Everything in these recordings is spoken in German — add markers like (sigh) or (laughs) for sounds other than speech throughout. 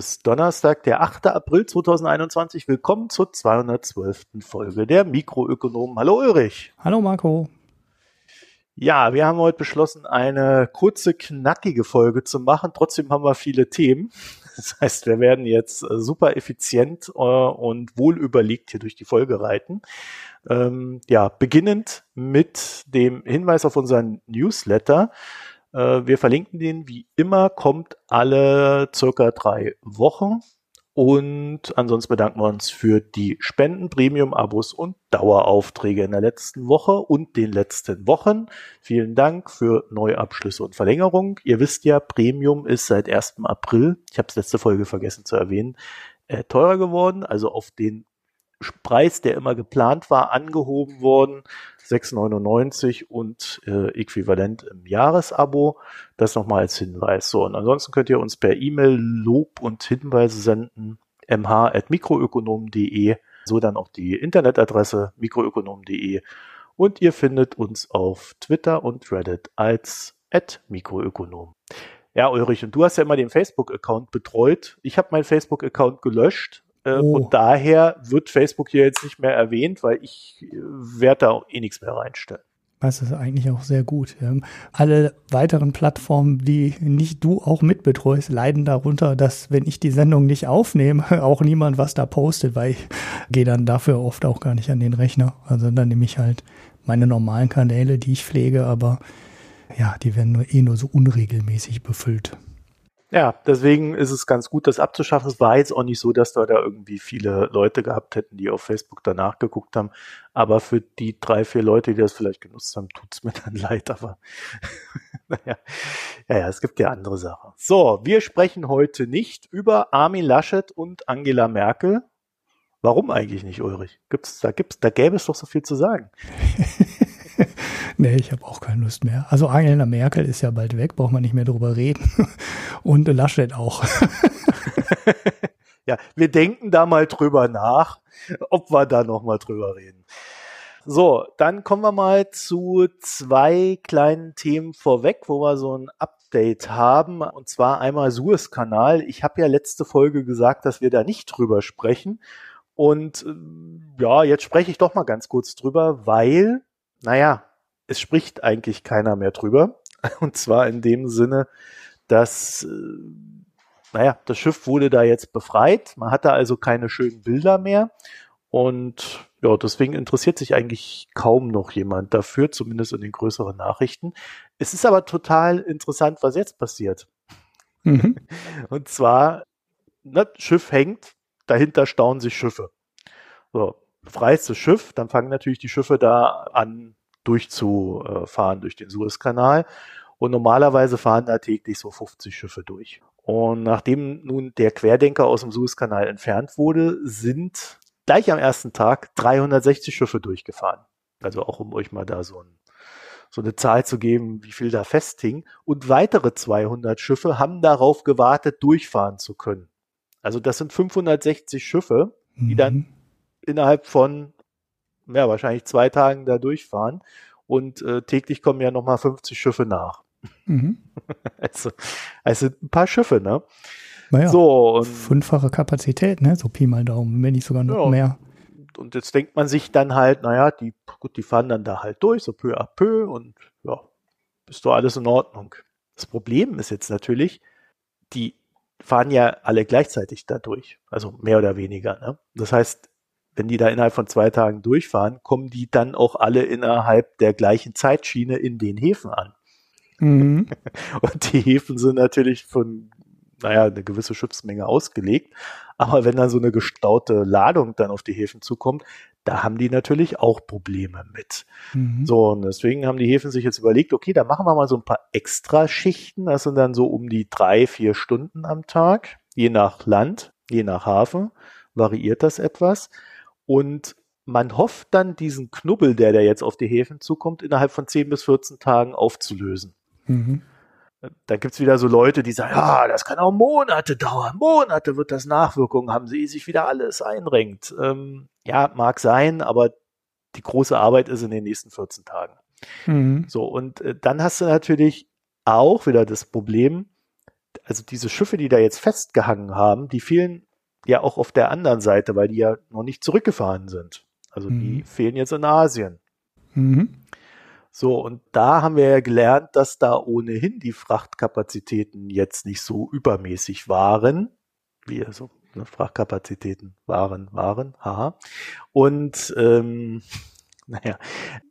Ist Donnerstag, der 8. April 2021. Willkommen zur 212. Folge der Mikroökonomen. Hallo Ulrich. Hallo Marco. Ja, wir haben heute beschlossen, eine kurze, knackige Folge zu machen. Trotzdem haben wir viele Themen. (laughs) Das heißt, wir werden jetzt äh, super effizient äh, und wohl überlegt hier durch die Folge reiten. Ähm, ja, beginnend mit dem Hinweis auf unseren Newsletter. Äh, wir verlinken den wie immer, kommt alle circa drei Wochen. Und ansonsten bedanken wir uns für die Spenden, Premium-Abos und Daueraufträge in der letzten Woche und den letzten Wochen. Vielen Dank für Neuabschlüsse und Verlängerung. Ihr wisst ja, Premium ist seit 1. April, ich habe es letzte Folge vergessen zu erwähnen, äh, teurer geworden, also auf den Preis, der immer geplant war, angehoben worden. 6,99 und äh, äquivalent im Jahresabo. Das nochmal als Hinweis. So, und ansonsten könnt ihr uns per E-Mail Lob und Hinweise senden. mh.mikroökonom.de, so dann auch die Internetadresse mikroökonom.de und ihr findet uns auf Twitter und Reddit als @mikroökonom. Ja, Ulrich, und du hast ja immer den Facebook-Account betreut. Ich habe meinen Facebook-Account gelöscht, äh, oh. Und daher wird Facebook hier jetzt nicht mehr erwähnt, weil ich äh, werde da eh nichts mehr reinstellen. Das ist eigentlich auch sehr gut. Alle weiteren Plattformen, die nicht du auch mitbetreust, leiden darunter, dass wenn ich die Sendung nicht aufnehme, (laughs) auch niemand was da postet, weil ich gehe dann dafür oft auch gar nicht an den Rechner. Also dann nehme ich halt meine normalen Kanäle, die ich pflege, aber ja, die werden nur eh nur so unregelmäßig befüllt. Ja, deswegen ist es ganz gut, das abzuschaffen. Es war jetzt auch nicht so, dass wir da irgendwie viele Leute gehabt hätten, die auf Facebook danach geguckt haben. Aber für die drei, vier Leute, die das vielleicht genutzt haben, tut's mir (laughs) dann leid. Aber (laughs) naja, ja, ja, es gibt ja andere Sachen. So, wir sprechen heute nicht über Armin Laschet und Angela Merkel. Warum eigentlich nicht, Ulrich? Gibt's, da gibt's, da gäbe es doch so viel zu sagen. (laughs) nee, ich habe auch keine Lust mehr. Also Angela Merkel ist ja bald weg, braucht man nicht mehr drüber reden. (laughs) Und Laschet auch. (laughs) ja, wir denken da mal drüber nach, ob wir da noch mal drüber reden. So, dann kommen wir mal zu zwei kleinen Themen vorweg, wo wir so ein Update haben. Und zwar einmal Suezkanal. Ich habe ja letzte Folge gesagt, dass wir da nicht drüber sprechen. Und äh, ja, jetzt spreche ich doch mal ganz kurz drüber, weil, naja, es spricht eigentlich keiner mehr drüber. (laughs) Und zwar in dem Sinne, dass, äh, naja, das Schiff wurde da jetzt befreit. Man hatte also keine schönen Bilder mehr. Und ja, deswegen interessiert sich eigentlich kaum noch jemand dafür, zumindest in den größeren Nachrichten. Es ist aber total interessant, was jetzt passiert. Mhm. (laughs) Und zwar, ne, Schiff hängt, dahinter stauen sich Schiffe. So, befreist das Schiff, dann fangen natürlich die Schiffe da an, durchzufahren durch den Suezkanal. Und normalerweise fahren da täglich so 50 Schiffe durch. Und nachdem nun der Querdenker aus dem Suezkanal entfernt wurde, sind gleich am ersten Tag 360 Schiffe durchgefahren. Also auch um euch mal da so, ein, so eine Zahl zu geben, wie viel da festhing. Und weitere 200 Schiffe haben darauf gewartet, durchfahren zu können. Also das sind 560 Schiffe, die mhm. dann innerhalb von ja, wahrscheinlich zwei Tagen da durchfahren. Und äh, täglich kommen ja nochmal 50 Schiffe nach. Mhm. (laughs) Also, also ein paar Schiffe, ne? Naja, so, fünffache Kapazität, ne? So Pi mal Daumen, wenn nicht sogar noch ja, mehr. Und jetzt denkt man sich dann halt, naja, die, gut, die fahren dann da halt durch, so peu à peu und ja, ist doch alles in Ordnung. Das Problem ist jetzt natürlich, die fahren ja alle gleichzeitig da durch, also mehr oder weniger. Ne? Das heißt, wenn die da innerhalb von zwei Tagen durchfahren, kommen die dann auch alle innerhalb der gleichen Zeitschiene in den Häfen an. Mhm. (laughs) Und die Häfen sind natürlich von, naja, eine gewisse Schiffsmenge ausgelegt. Aber wenn dann so eine gestaute Ladung dann auf die Häfen zukommt, da haben die natürlich auch Probleme mit. Mhm. So, und deswegen haben die Häfen sich jetzt überlegt, okay, da machen wir mal so ein paar Extraschichten. Das sind dann so um die drei, vier Stunden am Tag, je nach Land, je nach Hafen, variiert das etwas. Und man hofft dann, diesen Knubbel, der da jetzt auf die Häfen zukommt, innerhalb von 10 bis 14 Tagen aufzulösen. Mhm. Da gibt's wieder so Leute, die sagen, ja, das kann auch Monate dauern. Monate wird das Nachwirkungen haben, sie sich wieder alles einrenkt. Ähm, ja, mag sein, aber die große Arbeit ist in den nächsten 14 Tagen. Mhm. So, und äh, dann hast du natürlich auch wieder das Problem, also diese Schiffe, die da jetzt festgehangen haben, die fehlen ja auch auf der anderen Seite, weil die ja noch nicht zurückgefahren sind. Also mhm. die fehlen jetzt in Asien. Mhm. So, und da haben wir ja gelernt, dass da ohnehin die Frachtkapazitäten jetzt nicht so übermäßig waren, wie so ne, Frachtkapazitäten waren, waren, haha. Und ähm, (laughs) naja,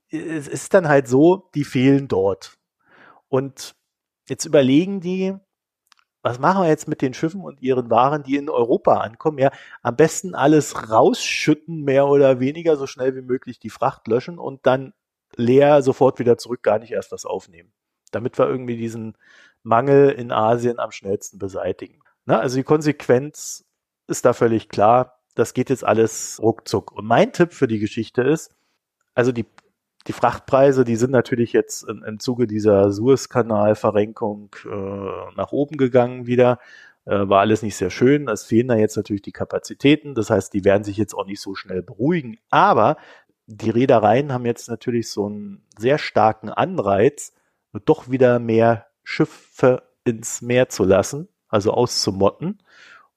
es ist dann halt so, die fehlen dort. Und jetzt überlegen die, was machen wir jetzt mit den Schiffen und ihren Waren, die in Europa ankommen? Ja, am besten alles rausschütten, mehr oder weniger, so schnell wie möglich die Fracht löschen und dann leer sofort wieder zurück, gar nicht erst was aufnehmen. Damit wir irgendwie diesen Mangel in Asien am schnellsten beseitigen. Na, also die Konsequenz ist da völlig klar. Das geht jetzt alles ruckzuck. Und mein Tipp für die Geschichte ist, also die, die Frachtpreise, die sind natürlich jetzt in, im Zuge dieser Suezkanalverrenkung äh, nach oben gegangen wieder. Äh, war alles nicht sehr schön. Es fehlen da jetzt natürlich die Kapazitäten. Das heißt, die werden sich jetzt auch nicht so schnell beruhigen. Aber die Reedereien haben jetzt natürlich so einen sehr starken Anreiz, doch wieder mehr Schiffe ins Meer zu lassen, also auszumotten.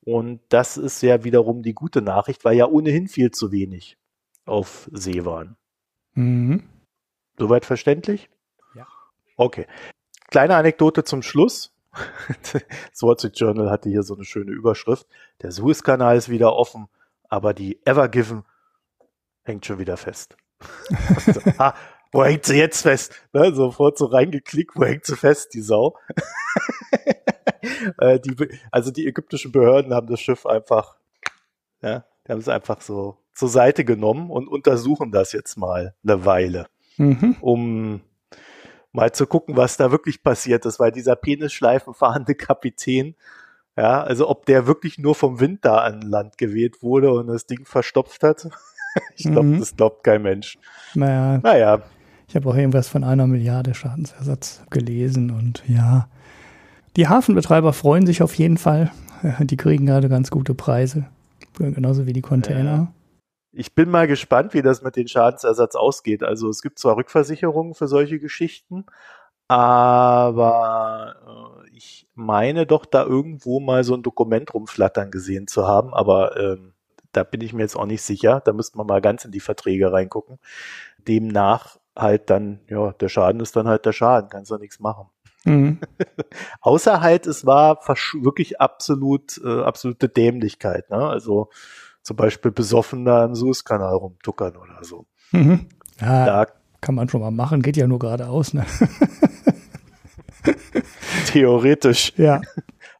Und das ist ja wiederum die gute Nachricht, weil ja ohnehin viel zu wenig auf See waren. Mhm. Soweit verständlich? Ja. Okay. Kleine Anekdote zum Schluss. (laughs) das Wall Street Journal hatte hier so eine schöne Überschrift. Der Suezkanal ist wieder offen, aber die Ever Given hängt schon wieder fest. (laughs) ah, wo hängt sie jetzt fest? Ne, sofort so reingeklickt, wo hängt sie fest, die Sau? (laughs) äh, die, also die ägyptischen Behörden haben das Schiff einfach, ja, die haben es einfach so zur Seite genommen und untersuchen das jetzt mal eine Weile, mhm. um mal zu gucken, was da wirklich passiert ist, weil dieser Penisschleifen fahrende (laughs) Kapitän, ja, also ob der wirklich nur vom Wind da an Land gewählt wurde und das Ding verstopft hat. (laughs) ich glaube, mhm. das glaubt kein Mensch. Naja. Naja. Ich habe auch irgendwas von einer Milliarde Schadensersatz gelesen und ja. Die Hafenbetreiber freuen sich auf jeden Fall. (laughs) Die kriegen gerade ganz gute Preise. Genauso wie die Container. Ja. Ich bin mal gespannt, wie das mit dem Schadensersatz ausgeht. Also es gibt zwar Rückversicherungen für solche Geschichten, aber äh, ich meine doch da irgendwo mal so ein Dokument rumflattern gesehen zu haben, aber ähm, da bin ich mir jetzt auch nicht sicher. Da müsste man mal ganz in die Verträge reingucken. Demnach halt dann, ja, der Schaden ist dann halt der Schaden, kannst du nichts machen. Mhm. (laughs) Außer halt, es war wirklich absolut, äh, absolute Dämlichkeit, ne? Also zum Beispiel besoffen da im Suezkanal rumtuckern oder so. Mhm. Ja, da kann man schon mal machen, geht ja nur geradeaus, ne? (laughs) Theoretisch. Ja.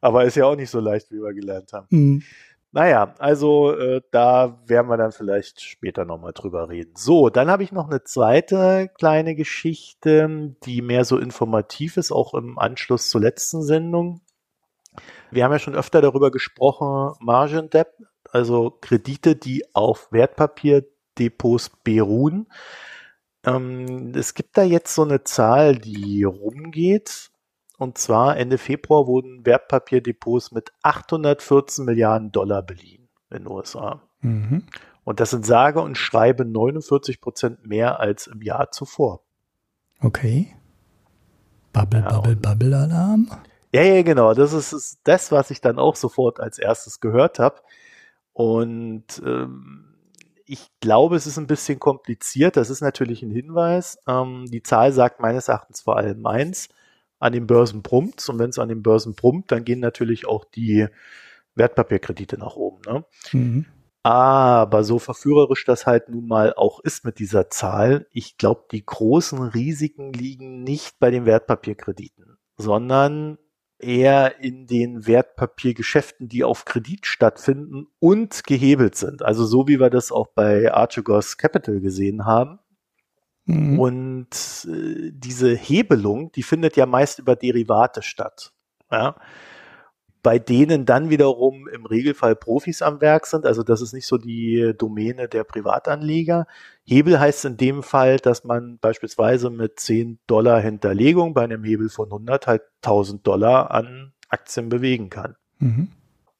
Aber ist ja auch nicht so leicht, wie wir gelernt haben. Mhm. Naja, also äh, da werden wir dann vielleicht später nochmal drüber reden. So, dann habe ich noch eine zweite kleine Geschichte, die mehr so informativ ist, auch im Anschluss zur letzten Sendung. Wir haben ja schon öfter darüber gesprochen, Margin Debt, also Kredite, die auf Wertpapierdepots beruhen. Ähm, es gibt da jetzt so eine Zahl, die rumgeht. Und zwar Ende Februar wurden Wertpapierdepots mit 814 Milliarden Dollar beliehen in den USA. Mhm. Und das sind sage und schreibe 49 Prozent mehr als im Jahr zuvor. Okay. Bubble, ja, Bubble, Bubble Alarm. Ja, ja, genau. Das ist, ist das, was ich dann auch sofort als erstes gehört habe. Und ähm, ich glaube, es ist ein bisschen kompliziert. Das ist natürlich ein Hinweis. Ähm, die Zahl sagt meines Erachtens vor allem eins an den Börsen brummt. Und wenn es an den Börsen brummt, dann gehen natürlich auch die Wertpapierkredite nach oben. Ne? Mhm. Aber so verführerisch das halt nun mal auch ist mit dieser Zahl, ich glaube, die großen Risiken liegen nicht bei den Wertpapierkrediten, sondern eher in den Wertpapiergeschäften, die auf Kredit stattfinden und gehebelt sind. Also so wie wir das auch bei Archegos Capital gesehen haben. Mhm. Und äh, diese Hebelung, die findet ja meist über Derivate statt. Ja? Bei denen dann wiederum im Regelfall Profis am Werk sind. Also das ist nicht so die Domäne der Privatanleger. Hebel heißt in dem Fall, dass man beispielsweise mit 10 Dollar Hinterlegung bei einem Hebel von 100 halt 1000 Dollar an Aktien bewegen kann. Mhm.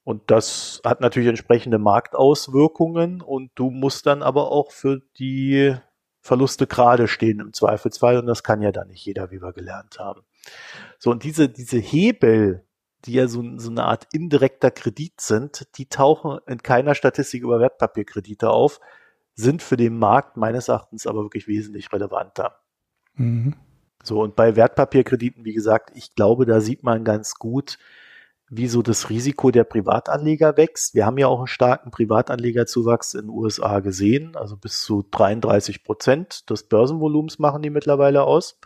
Und das hat natürlich entsprechende Marktauswirkungen und du musst dann aber auch für die Verluste gerade stehen im Zweifelsfall und das kann ja dann nicht jeder, wie wir gelernt haben. So, und diese, diese Hebel, die ja so, so eine Art indirekter Kredit sind, die tauchen in keiner Statistik über Wertpapierkredite auf, sind für den Markt meines Erachtens aber wirklich wesentlich relevanter. Mhm. So, und bei Wertpapierkrediten, wie gesagt, ich glaube, da sieht man ganz gut, wie so das Risiko der Privatanleger wächst. Wir haben ja auch einen starken Privatanlegerzuwachs in den USA gesehen, also bis zu 33 Prozent des Börsenvolumens machen die mittlerweile aus.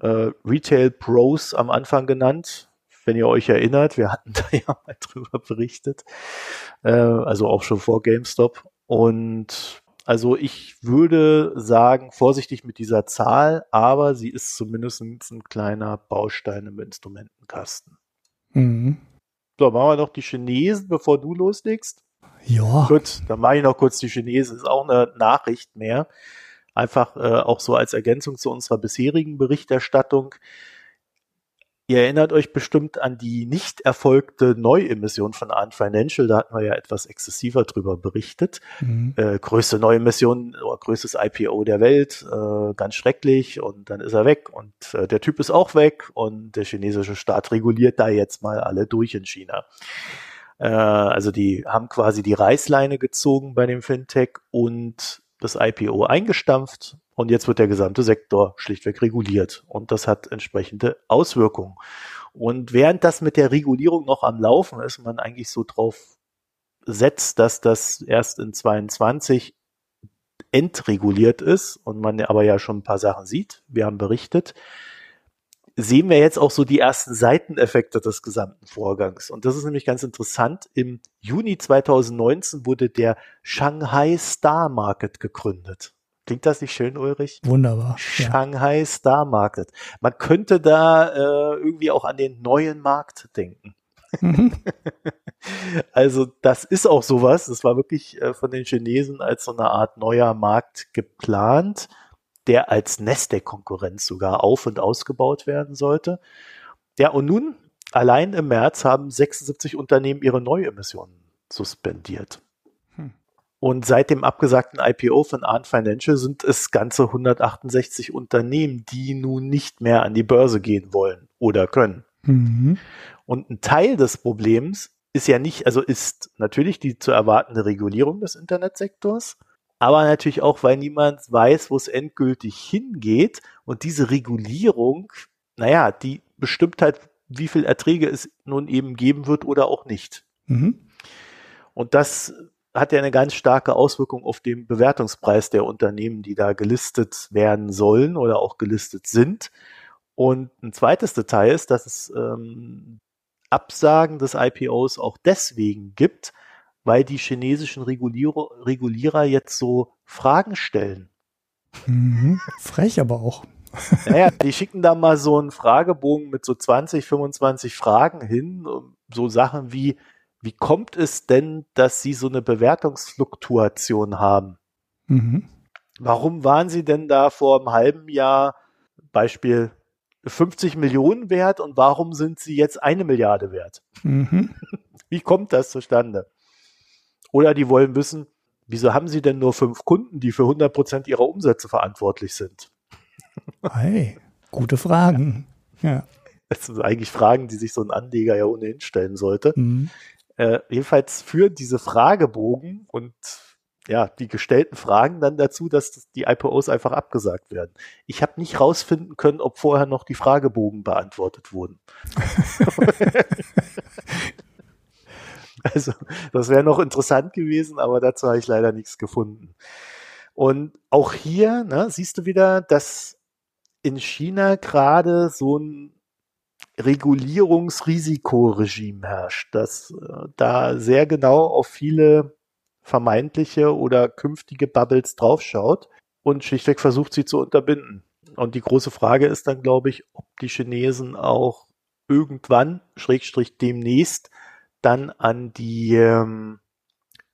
Äh, Retail Pros am Anfang genannt, wenn ihr euch erinnert, wir hatten (laughs) da ja mal drüber berichtet, äh, also auch schon vor GameStop. Und also ich würde sagen, vorsichtig mit dieser Zahl, aber sie ist zumindest ein kleiner Baustein im Instrumentenkasten. Mhm. So, machen wir noch die Chinesen, bevor du loslegst. Ja. Gut, dann mache ich noch kurz die Chinesen. Ist auch eine Nachricht mehr. Einfach äh, auch so als Ergänzung zu unserer bisherigen Berichterstattung. Ihr erinnert euch bestimmt an die nicht erfolgte Neuemission von Arndt Financial. Da hatten wir ja etwas exzessiver drüber berichtet. Mhm. Äh, größte Neuemission oder größtes IPO der Welt, äh, ganz schrecklich. Und dann ist er weg und äh, der Typ ist auch weg und der chinesische Staat reguliert da jetzt mal alle durch in China. Äh, also die haben quasi die Reißleine gezogen bei dem Fintech und das IPO eingestampft und jetzt wird der gesamte Sektor schlichtweg reguliert. Und das hat entsprechende Auswirkungen. Und während das mit der Regulierung noch am Laufen ist, man eigentlich so drauf setzt, dass das erst in 22 entreguliert ist und man aber ja schon ein paar Sachen sieht, wir haben berichtet, sehen wir jetzt auch so die ersten Seiteneffekte des gesamten Vorgangs. Und das ist nämlich ganz interessant. Im Juni 2019 wurde der Shanghai Star Market gegründet. Klingt das nicht schön, Ulrich? Wunderbar. Shanghai ja. Star Market. Man könnte da äh, irgendwie auch an den neuen Markt denken. Mhm. (laughs) also das ist auch sowas. Das war wirklich äh, von den Chinesen als so eine Art neuer Markt geplant, der als Nasdaq-Konkurrenz sogar auf- und ausgebaut werden sollte. Ja, und nun, allein im März haben 76 Unternehmen ihre Neuemissionen suspendiert. Und seit dem abgesagten IPO von Arndt Financial sind es ganze 168 Unternehmen, die nun nicht mehr an die Börse gehen wollen oder können. Mhm. Und ein Teil des Problems ist ja nicht, also ist natürlich die zu erwartende Regulierung des Internetsektors, aber natürlich auch, weil niemand weiß, wo es endgültig hingeht. Und diese Regulierung, naja, die bestimmt halt, wie viel Erträge es nun eben geben wird oder auch nicht. Mhm. Und das hat ja eine ganz starke Auswirkung auf den Bewertungspreis der Unternehmen, die da gelistet werden sollen oder auch gelistet sind. Und ein zweites Detail ist, dass es ähm, Absagen des IPOs auch deswegen gibt, weil die chinesischen Regulierer, Regulierer jetzt so Fragen stellen. Mhm. Frech aber auch. Naja, die schicken da mal so einen Fragebogen mit so 20, 25 Fragen hin, so Sachen wie, wie kommt es denn, dass Sie so eine Bewertungsfluktuation haben? Mhm. Warum waren Sie denn da vor einem halben Jahr, Beispiel 50 Millionen wert und warum sind Sie jetzt eine Milliarde wert? Mhm. (laughs) Wie kommt das zustande? Oder die wollen wissen, wieso haben Sie denn nur fünf Kunden, die für 100 Prozent Ihrer Umsätze verantwortlich sind? Hey, gute Fragen. (laughs) Ja. Das sind eigentlich Fragen, die sich so ein Anleger ja ohnehin stellen sollte. Mhm. Äh, jedenfalls führen diese Fragebogen und ja, die gestellten Fragen dann dazu, dass die IPOs einfach abgesagt werden. Ich habe nicht rausfinden können, ob vorher noch die Fragebogen beantwortet wurden. (laughs) also, das wäre noch interessant gewesen, aber dazu habe ich leider nichts gefunden. Und auch hier, ne, siehst du wieder, dass in China gerade so ein Regulierungsrisikoregime herrscht, das äh, da sehr genau auf viele vermeintliche oder künftige Bubbles draufschaut und schlichtweg versucht, sie zu unterbinden. Und die große Frage ist dann, glaube ich, ob die Chinesen auch irgendwann, Schrägstrich demnächst, dann an die ähm,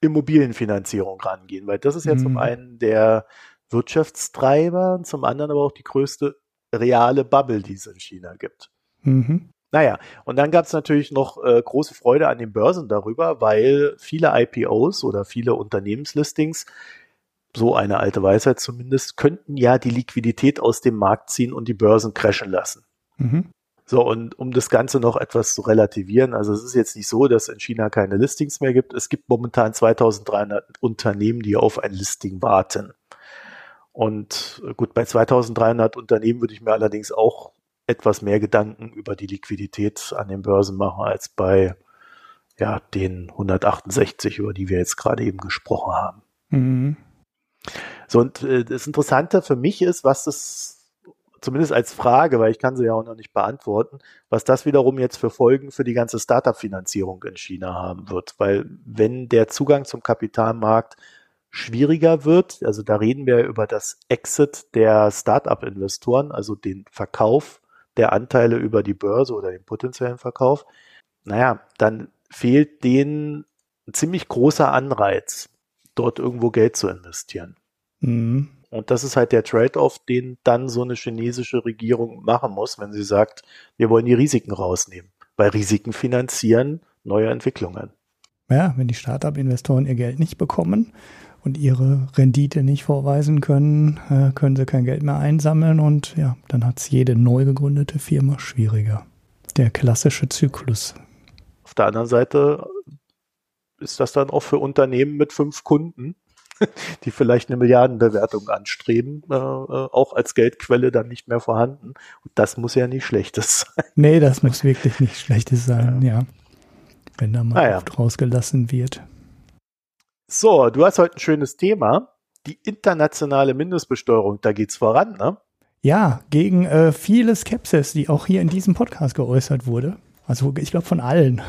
Immobilienfinanzierung rangehen, weil das ist ja mhm. zum einen der Wirtschaftstreiber und zum anderen aber auch die größte reale Bubble, die es in China gibt. Mhm. Naja, und dann gab es natürlich noch äh, große Freude an den Börsen darüber, weil viele IPOs oder viele Unternehmenslistings, so eine alte Weisheit zumindest, könnten ja die Liquidität aus dem Markt ziehen und die Börsen crashen lassen. Mhm. So, und um das Ganze noch etwas zu relativieren, also es ist jetzt nicht so, dass in China keine Listings mehr gibt. Es gibt momentan 2300 Unternehmen, die auf ein Listing warten. Und gut, bei 2300 Unternehmen würde ich mir allerdings auch etwas mehr Gedanken über die Liquidität an den Börsen machen als bei ja, den 168, über die wir jetzt gerade eben gesprochen haben. Mhm. So, und äh, das Interessante für mich ist, was das zumindest als Frage, weil ich kann sie ja auch noch nicht beantworten, was das wiederum jetzt für Folgen für die ganze Startup-Finanzierung in China haben wird. Weil wenn der Zugang zum Kapitalmarkt schwieriger wird, also da reden wir über das Exit der Startup-Investoren, also den Verkauf der Anteile über die Börse oder den potenziellen Verkauf, naja, dann fehlt denen ein ziemlich großer Anreiz, dort irgendwo Geld zu investieren. Mhm. Und das ist halt der Trade-off, den dann so eine chinesische Regierung machen muss, wenn sie sagt, wir wollen die Risiken rausnehmen. Weil Risiken finanzieren neue Entwicklungen. Ja, wenn die Startup-Investoren ihr Geld nicht bekommen und ihre Rendite nicht vorweisen können, äh, können sie kein Geld mehr einsammeln und ja, dann hat es jede neu gegründete Firma schwieriger. Der klassische Zyklus. Auf der anderen Seite ist das dann auch für Unternehmen mit fünf Kunden (laughs) die vielleicht eine Milliardenbewertung anstreben, äh, äh, auch als Geldquelle dann nicht mehr vorhanden. Und das muss ja nicht Schlechtes (laughs) sein. Nee, das muss wirklich nicht Schlechtes sein, ja. ja. Wenn da mal ah, ja. oft rausgelassen wird. So, du hast heute ein schönes Thema. Die internationale Mindestbesteuerung, da geht's voran, ne? Ja, gegen äh, viele Skepsis, die auch hier in diesem Podcast geäußert wurde. Also ich glaube von allen,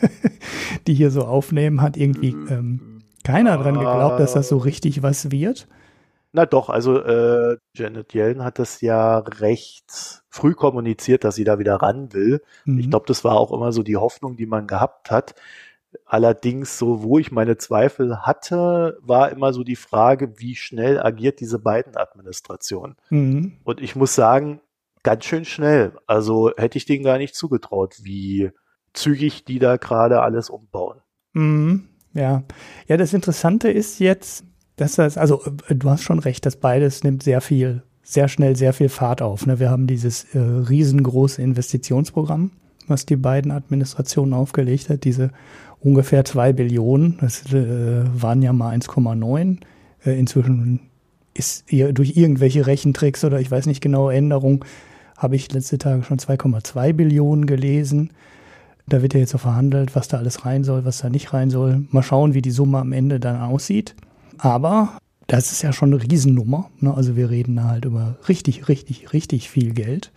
(laughs) die hier so aufnehmen, hat irgendwie ähm, keiner dran geglaubt, dass das so richtig was wird? Na doch, also äh, Janet Yellen hat das ja recht früh kommuniziert, dass sie da wieder ran will. Mhm. Ich glaube, das war auch immer so die Hoffnung, die man gehabt hat. Allerdings, so wo ich meine Zweifel hatte, war immer so die Frage, wie schnell agiert diese beiden Administrationen. Mhm. Und ich muss sagen, ganz schön schnell. Also hätte ich denen gar nicht zugetraut, wie zügig die da gerade alles umbauen. Mhm. Ja, ja, das Interessante ist jetzt, dass das, also äh, du hast schon recht, dass beides nimmt sehr viel, sehr schnell sehr viel Fahrt auf. Ne? Wir haben dieses äh, riesengroße Investitionsprogramm, was die beiden Administrationen aufgelegt hat, diese ungefähr zwei Billionen, das äh, waren ja mal 1,9. Äh, inzwischen ist durch irgendwelche Rechentricks oder ich weiß nicht genau Änderungen, habe ich letzte Tage schon 2,2 Billionen gelesen. Da wird ja jetzt so verhandelt, was da alles rein soll, was da nicht rein soll. Mal schauen, wie die Summe am Ende dann aussieht. Aber das ist ja schon eine Riesennummer. Ne? Also wir reden da halt über richtig, richtig, richtig viel Geld,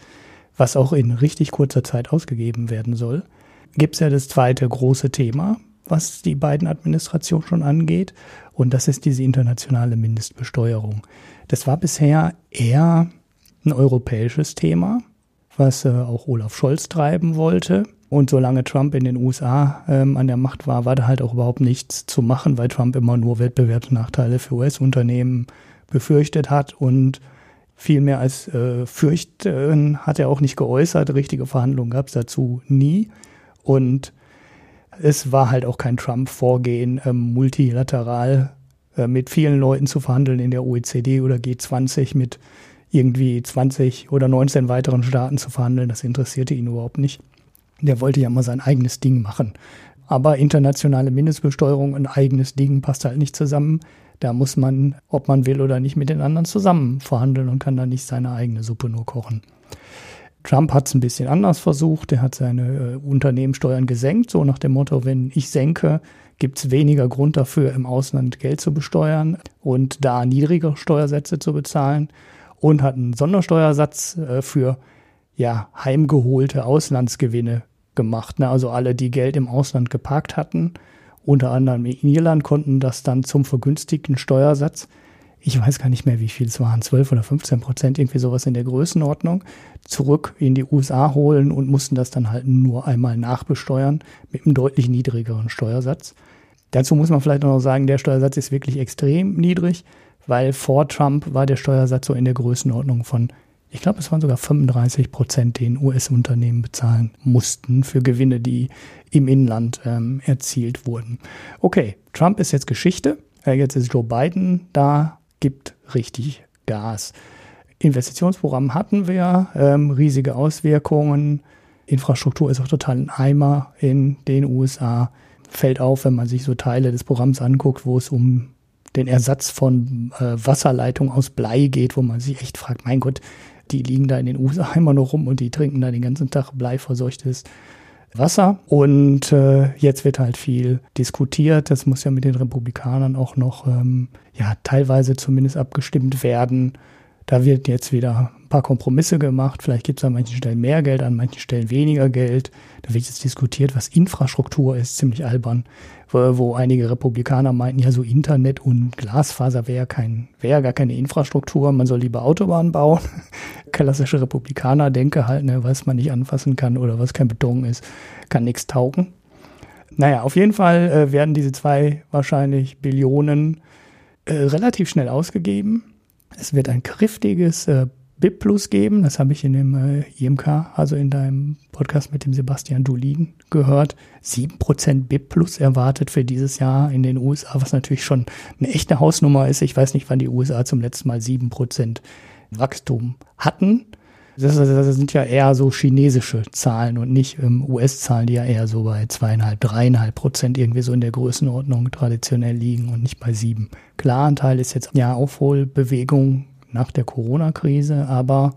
was auch in richtig kurzer Zeit ausgegeben werden soll. Gibt es ja das zweite große Thema, was die beiden Administrationen schon angeht. Und das ist diese internationale Mindestbesteuerung. Das war bisher eher ein europäisches Thema, was äh, auch Olaf Scholz treiben wollte. Und solange Trump in den USA ähm, an der Macht war, war da halt auch überhaupt nichts zu machen, weil Trump immer nur Wettbewerbsnachteile für US-Unternehmen befürchtet hat und viel mehr als äh, fürchten hat er auch nicht geäußert. Richtige Verhandlungen gab es dazu nie. Und es war halt auch kein Trump-Vorgehen, ähm, multilateral äh, mit vielen Leuten zu verhandeln in der OECD oder G20 mit irgendwie 20 oder 19 weiteren Staaten zu verhandeln. Das interessierte ihn überhaupt nicht. Der wollte ja mal sein eigenes Ding machen. Aber internationale Mindestbesteuerung, ein eigenes Ding passt halt nicht zusammen. Da muss man, ob man will oder nicht, mit den anderen zusammen verhandeln und kann dann nicht seine eigene Suppe nur kochen. Trump hat es ein bisschen anders versucht. Er hat seine äh, Unternehmenssteuern gesenkt, so nach dem Motto, wenn ich senke, gibt es weniger Grund dafür, im Ausland Geld zu besteuern und da niedrigere Steuersätze zu bezahlen und hat einen Sondersteuersatz äh, für ja, heimgeholte Auslandsgewinne gemacht. Ne? Also alle, die Geld im Ausland geparkt hatten, unter anderem in Irland, konnten das dann zum vergünstigten Steuersatz, ich weiß gar nicht mehr, wie viel es waren, 12 oder 15 Prozent, irgendwie sowas in der Größenordnung, zurück in die USA holen und mussten das dann halt nur einmal nachbesteuern mit einem deutlich niedrigeren Steuersatz. Dazu muss man vielleicht noch sagen, der Steuersatz ist wirklich extrem niedrig, weil vor Trump war der Steuersatz so in der Größenordnung von ich glaube, es waren sogar 35 Prozent, den US-Unternehmen bezahlen mussten für Gewinne, die im Inland ähm, erzielt wurden. Okay, Trump ist jetzt Geschichte. Äh, jetzt ist Joe Biden da, gibt richtig Gas. Investitionsprogramm hatten wir, ähm, riesige Auswirkungen. Infrastruktur ist auch total ein Eimer in den USA. Fällt auf, wenn man sich so Teile des Programms anguckt, wo es um den Ersatz von äh, Wasserleitungen aus Blei geht, wo man sich echt fragt, mein Gott, die liegen da in den USA (laughs) immer noch rum und die trinken da den ganzen Tag bleiverseuchtes Wasser. Und äh, jetzt wird halt viel diskutiert. Das muss ja mit den Republikanern auch noch, ähm, ja, teilweise zumindest abgestimmt werden. Da wird jetzt wieder ein paar Kompromisse gemacht. Vielleicht gibt es an manchen Stellen mehr Geld, an manchen Stellen weniger Geld. Da wird jetzt diskutiert, was Infrastruktur ist, ziemlich albern. Wo, einige Republikaner meinten, ja, so Internet und Glasfaser wäre kein, wäre gar keine Infrastruktur. Man soll lieber Autobahnen bauen. (laughs) Klassische Republikaner denke halt, ne, was man nicht anfassen kann oder was kein Beton ist, kann nichts taugen. Naja, auf jeden Fall äh, werden diese zwei wahrscheinlich Billionen äh, relativ schnell ausgegeben es wird ein kräftiges äh, BIP Plus geben. Das habe ich in dem äh, IMK, also in deinem Podcast mit dem Sebastian Dulin gehört. 7% BIP Plus erwartet für dieses Jahr in den USA, was natürlich schon eine echte Hausnummer ist. Ich weiß nicht, wann die USA zum letzten Mal 7% Wachstum hatten. Das, das, sind ja eher so chinesische Zahlen und nicht ähm, US-Zahlen, die ja eher so bei zweieinhalb, dreieinhalb Prozent irgendwie so in der Größenordnung traditionell liegen und nicht bei sieben. Klar, ein Teil ist jetzt ja Aufholbewegung nach der Corona-Krise, aber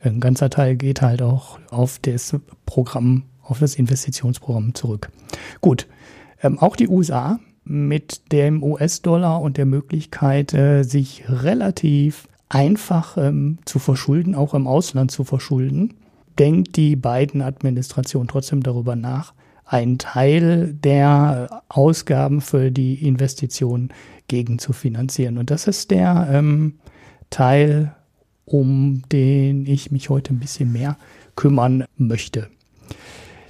ein ganzer Teil geht halt auch auf das Programm, auf das Investitionsprogramm zurück. Gut, ähm, auch die USA mit dem US-Dollar und der Möglichkeit, äh, sich relativ einfach ähm, zu verschulden, auch im Ausland zu verschulden, denkt die beiden Administrationen trotzdem darüber nach, einen Teil der Ausgaben für die Investition gegen zu finanzieren. Und das ist der ähm, Teil, um den ich mich heute ein bisschen mehr kümmern möchte.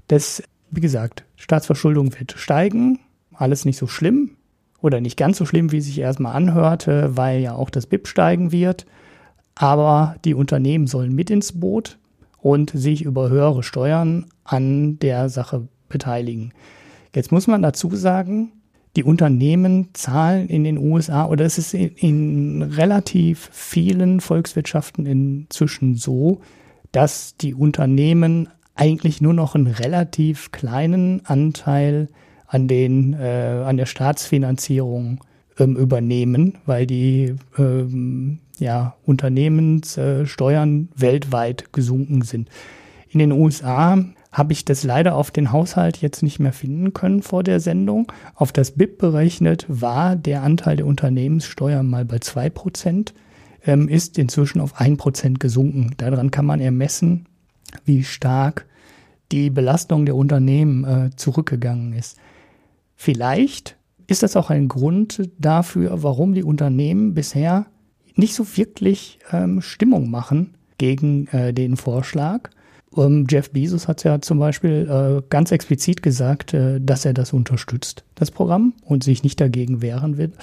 Das, wie gesagt, Staatsverschuldung wird steigen, alles nicht so schlimm oder nicht ganz so schlimm, wie es sich erstmal anhörte, weil ja auch das BIP steigen wird. Aber die Unternehmen sollen mit ins Boot und sich über höhere Steuern an der Sache beteiligen. Jetzt muss man dazu sagen, die Unternehmen zahlen in den USA oder es ist in, in relativ vielen Volkswirtschaften inzwischen so, dass die Unternehmen eigentlich nur noch einen relativ kleinen Anteil an den äh, an der Staatsfinanzierung ähm, übernehmen, weil die ähm, ja, Unternehmenssteuern äh, weltweit gesunken sind. In den USA habe ich das leider auf den Haushalt jetzt nicht mehr finden können vor der Sendung. Auf das BIP berechnet war der Anteil der Unternehmenssteuer mal bei 2%, ähm, ist inzwischen auf 1% gesunken. Daran kann man ermessen, wie stark die Belastung der Unternehmen äh, zurückgegangen ist. Vielleicht ist das auch ein Grund dafür, warum die Unternehmen bisher nicht so wirklich ähm, Stimmung machen gegen äh, den Vorschlag. Ähm, Jeff Bezos hat ja zum Beispiel äh, ganz explizit gesagt, äh, dass er das unterstützt, das Programm, und sich nicht dagegen wehren wird.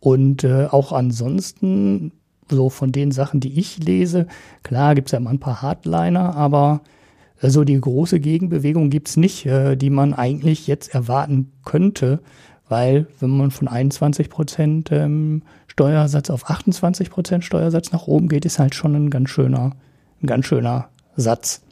Und äh, auch ansonsten, so von den Sachen, die ich lese, klar gibt es ja immer ein paar Hardliner, aber also die große Gegenbewegung gibt's nicht, äh, die man eigentlich jetzt erwarten könnte, weil wenn man von 21 Prozent ähm, Steuersatz auf 28 Prozent Steuersatz nach oben geht, ist halt schon ein ganz schöner, ein ganz schöner Satz.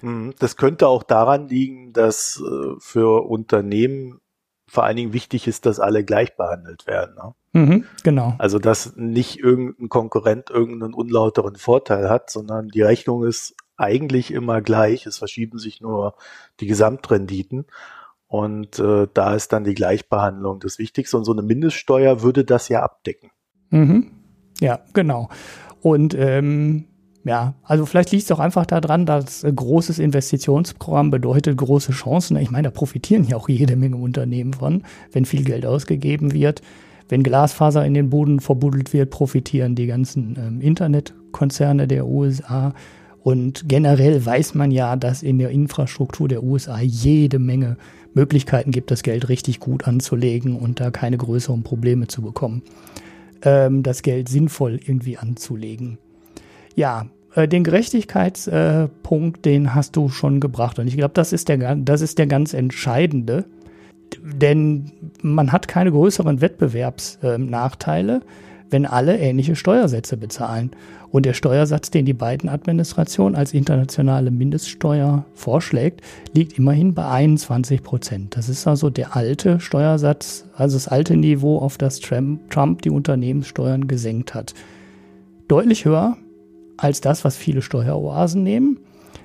Mhm. Das könnte auch daran liegen, dass äh, für Unternehmen vor allen Dingen wichtig ist, dass alle gleich behandelt werden. Ne? Mhm, genau. Also dass nicht irgendein Konkurrent irgendeinen unlauteren Vorteil hat, sondern die Rechnung ist eigentlich immer gleich. Es verschieben sich nur die Gesamtrenditen. Und äh, da ist dann die Gleichbehandlung das Wichtigste. Und so eine Mindeststeuer würde das ja abdecken. Mhm. Ja, genau. Und ähm, ja, also vielleicht liegt es auch einfach daran, dass großes Investitionsprogramm bedeutet große Chancen. Ich meine, da profitieren ja auch jede Menge Unternehmen von, wenn viel Geld ausgegeben wird. Wenn Glasfaser in den Boden verbuddelt wird, profitieren die ganzen ähm, Internetkonzerne der USA. Und generell weiß man ja, dass in der Infrastruktur der USA jede Menge Möglichkeiten gibt, das Geld richtig gut anzulegen und da keine größeren Probleme zu bekommen. Ähm, das Geld sinnvoll irgendwie anzulegen. Ja, äh, den Gerechtigkeitspunkt, äh, den hast du schon gebracht. Und ich glaube, das, ist der, das ist der ganz entscheidende. Denn man hat keine größeren Wettbewerbsnachteile. Wenn alle ähnliche Steuersätze bezahlen. Und der Steuersatz, den die beiden Administrationen als internationale Mindeststeuer vorschlägt, liegt immerhin bei 21 Prozent. Das ist also der alte Steuersatz, also das alte Niveau, auf das Trump die Unternehmenssteuern gesenkt hat. Deutlich höher als das, was viele Steueroasen nehmen.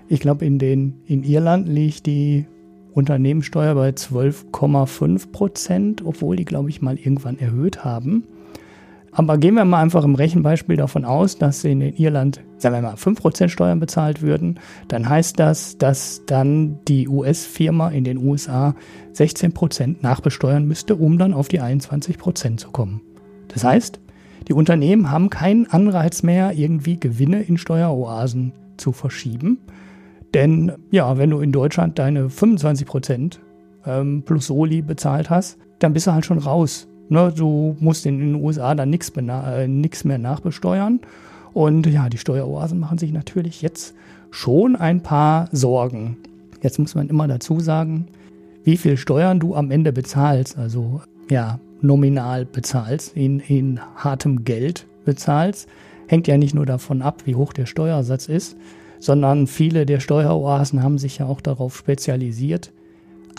Ich glaube, in, in Irland liegt die Unternehmenssteuer bei 12,5 Prozent, obwohl die, glaube ich, mal irgendwann erhöht haben. Aber gehen wir mal einfach im Rechenbeispiel davon aus, dass in Irland, sagen wir mal, 5% Steuern bezahlt würden, dann heißt das, dass dann die US-Firma in den USA 16% nachbesteuern müsste, um dann auf die 21% zu kommen. Das heißt, die Unternehmen haben keinen Anreiz mehr, irgendwie Gewinne in Steueroasen zu verschieben. Denn ja, wenn du in Deutschland deine 25% ähm, plus Soli bezahlt hast, dann bist du halt schon raus Ne, du musst in den USA dann nichts äh, mehr nachbesteuern. Und ja, die Steueroasen machen sich natürlich jetzt schon ein paar Sorgen. Jetzt muss man immer dazu sagen, wie viel Steuern du am Ende bezahlst, also ja, nominal bezahlst, in, in hartem Geld bezahlst, hängt ja nicht nur davon ab, wie hoch der Steuersatz ist, sondern viele der Steueroasen haben sich ja auch darauf spezialisiert,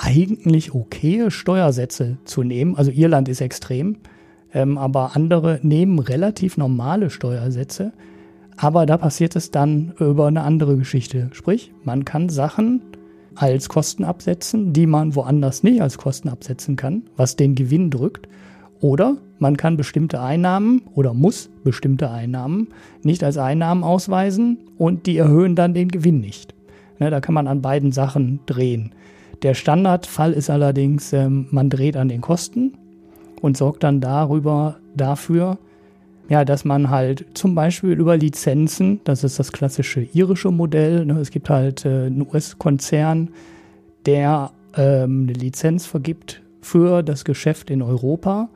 eigentlich okaye Steuersätze zu nehmen. Also Irland ist extrem, ähm, aber andere nehmen relativ normale Steuersätze. Aber da passiert es dann über eine andere Geschichte. Sprich, man kann Sachen als Kosten absetzen, die man woanders nicht als Kosten absetzen kann, was den Gewinn drückt. Oder man kann bestimmte Einnahmen oder muss bestimmte Einnahmen nicht als Einnahmen ausweisen und die erhöhen dann den Gewinn nicht. Ne, da kann man an beiden Sachen drehen. Der Standardfall ist allerdings, ähm, man dreht an den Kosten und sorgt dann darüber dafür, ja, dass man halt zum Beispiel über Lizenzen, das ist das klassische irische Modell, ne, es gibt halt äh, einen US-Konzern, der ähm, eine Lizenz vergibt für das Geschäft in Europa.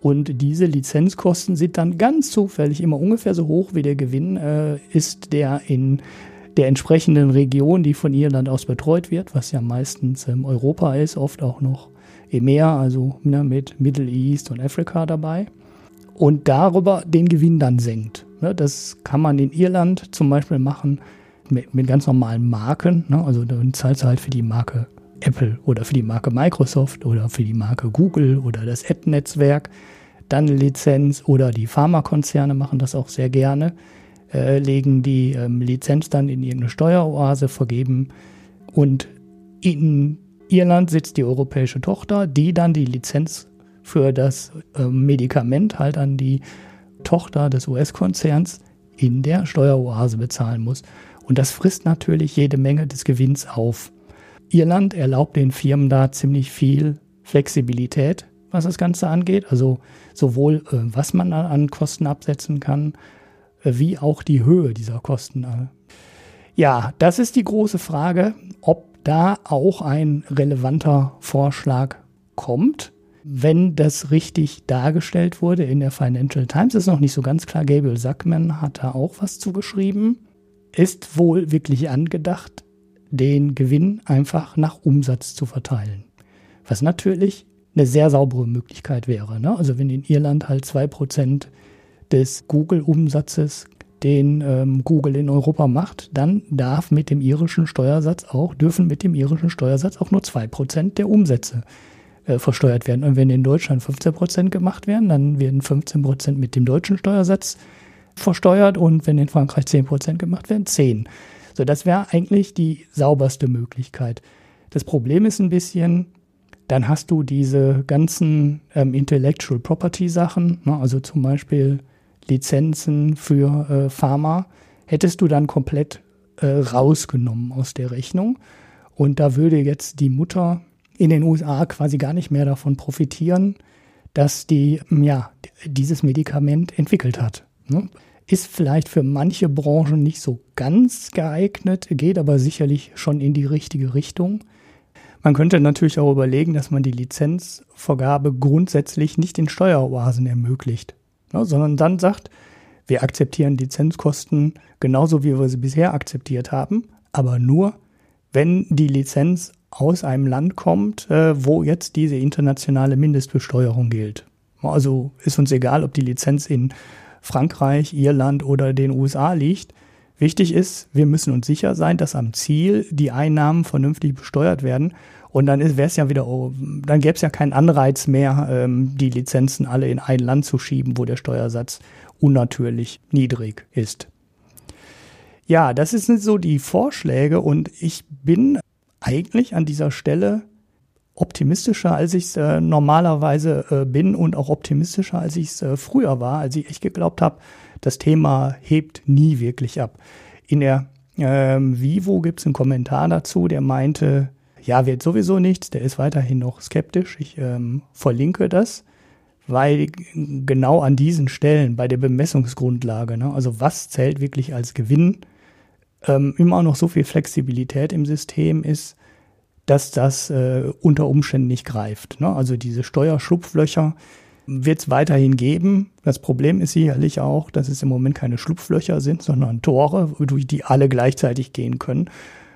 Und diese Lizenzkosten sind dann ganz zufällig immer ungefähr so hoch wie der Gewinn äh, ist, der in der entsprechenden Region, die von Irland aus betreut wird, was ja meistens ähm, Europa ist, oft auch noch EMEA, also ne, mit Middle East und Afrika dabei. Und darüber den Gewinn dann senkt. Ne, das kann man in Irland zum Beispiel machen mit, mit ganz normalen Marken. Ne, also dann zahlst du halt für die Marke Apple oder für die Marke Microsoft oder für die Marke Google oder das Ad-Netzwerk dann Lizenz oder die Pharmakonzerne machen das auch sehr gerne äh, legen die ähm, Lizenz dann in irgendeine Steueroase, vergeben und in Irland sitzt die europäische Tochter, die dann die Lizenz für das äh, Medikament halt an die Tochter des US-Konzerns in der Steueroase bezahlen muss. Und das frisst natürlich jede Menge des Gewinns auf. Irland erlaubt den Firmen da ziemlich viel Flexibilität, was das Ganze angeht. Also sowohl äh, was man an Kosten absetzen kann, wie auch die Höhe dieser Kosten. Ja, das ist die große Frage, ob da auch ein relevanter Vorschlag kommt. Wenn das richtig dargestellt wurde in der Financial Times, ist noch nicht so ganz klar. Gabriel Sackman hat da auch was zugeschrieben. Ist wohl wirklich angedacht, den Gewinn einfach nach Umsatz zu verteilen. Was natürlich eine sehr saubere Möglichkeit wäre. Ne? Also wenn in Irland halt 2% des Google-Umsatzes, den ähm, Google in Europa macht, dann darf mit dem irischen Steuersatz auch, dürfen mit dem irischen Steuersatz auch nur 2% der Umsätze äh, versteuert werden. Und wenn in Deutschland 15% gemacht werden, dann werden 15% mit dem deutschen Steuersatz versteuert und wenn in Frankreich 10% gemacht werden, 10. So, das wäre eigentlich die sauberste Möglichkeit. Das Problem ist ein bisschen, dann hast du diese ganzen ähm, Intellectual Property Sachen, ne, also zum Beispiel Lizenzen für äh, Pharma hättest du dann komplett äh, rausgenommen aus der Rechnung. Und da würde jetzt die Mutter in den USA quasi gar nicht mehr davon profitieren, dass die ja dieses Medikament entwickelt hat. Ne? Ist vielleicht für manche Branchen nicht so ganz geeignet, geht aber sicherlich schon in die richtige Richtung. Man könnte natürlich auch überlegen, dass man die Lizenzvergabe grundsätzlich nicht in Steueroasen ermöglicht ne, sondern dann sagt, wir akzeptieren Lizenzkosten genauso, wie wir sie bisher akzeptiert haben, aber nur, wenn die Lizenz aus einem Land kommt, äh, wo jetzt diese internationale Mindestbesteuerung gilt. Also ist uns egal, ob die Lizenz in Frankreich, Irland oder den USA liegt. Wichtig ist, wir müssen uns sicher sein, dass am Ziel die Einnahmen vernünftig besteuert werden. Und dann wäre es ja wieder, dann gäbe es ja keinen Anreiz mehr, ähm, die Lizenzen alle in ein Land zu schieben, wo der Steuersatz unnatürlich niedrig ist. Ja, das sind so die Vorschläge und ich bin eigentlich an dieser Stelle optimistischer, als ich es äh, normalerweise äh, bin und auch optimistischer, als ich es äh, früher war, als ich echt geglaubt habe, das Thema hebt nie wirklich ab. In der ähm, Vivo gibt es einen Kommentar dazu, der meinte, ja, wird sowieso nichts, der ist weiterhin noch skeptisch. Ich ähm, verlinke das, weil genau an diesen Stellen bei der Bemessungsgrundlage, ne, also was zählt wirklich als Gewinn, ähm, immer noch so viel Flexibilität im System ist, dass das äh, unter Umständen nicht greift. Ne? Also diese Steuerschlupflöcher wird es weiterhin geben. Das Problem ist sicherlich auch, dass es im Moment keine Schlupflöcher sind, sondern Tore, durch die alle gleichzeitig gehen können.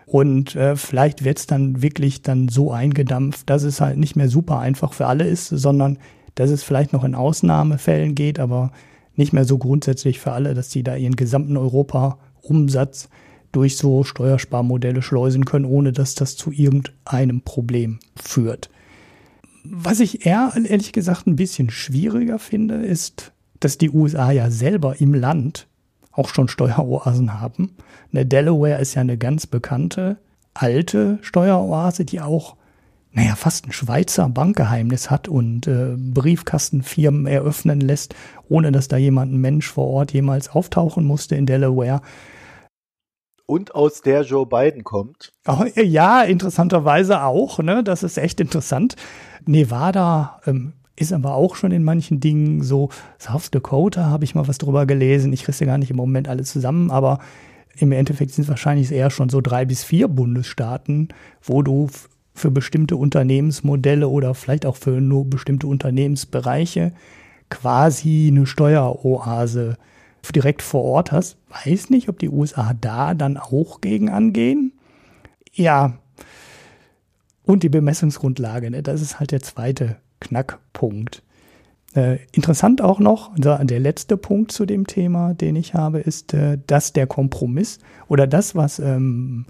Und äh, vielleicht wird es dann wirklich dann so eingedampft, dass es halt nicht mehr super einfach für alle ist, sondern dass es vielleicht noch in Ausnahmefällen geht, aber nicht mehr so grundsätzlich für alle, dass die da ihren gesamten Europa-Umsatz durch so Steuersparmodelle schleusen können, ohne dass das zu irgendeinem Problem führt. Was ich eher, ehrlich gesagt, ein bisschen schwieriger finde, ist, dass die USA ja selber im Land auch schon Steueroasen haben. Eine Delaware ist ja eine ganz bekannte alte Steueroase, die auch, naja, fast ein Schweizer Bankgeheimnis hat und äh, Briefkastenfirmen eröffnen lässt, ohne dass da jemand, ein Mensch vor Ort jemals auftauchen musste in Delaware und aus der Joe Biden kommt. Oh, ja, interessanterweise auch, ne? Das ist echt interessant. Nevada ähm, ist aber auch schon in manchen Dingen so. South Dakota habe ich mal was drüber gelesen. Ich kriege gar nicht im Moment alle zusammen, aber im Endeffekt sind es wahrscheinlich eher schon so drei bis vier Bundesstaaten, wo du für bestimmte Unternehmensmodelle oder vielleicht auch für nur bestimmte Unternehmensbereiche quasi eine Steueroase direkt vor Ort hast. Weiß nicht, ob die USA da dann auch gegen angehen. Ja. Und die Bemessungsgrundlage, ne? das ist halt der zweite Knackpunkt. Äh, interessant auch noch, der letzte Punkt zu dem Thema, den ich habe, ist, äh, dass der Kompromiss oder das, was ähm,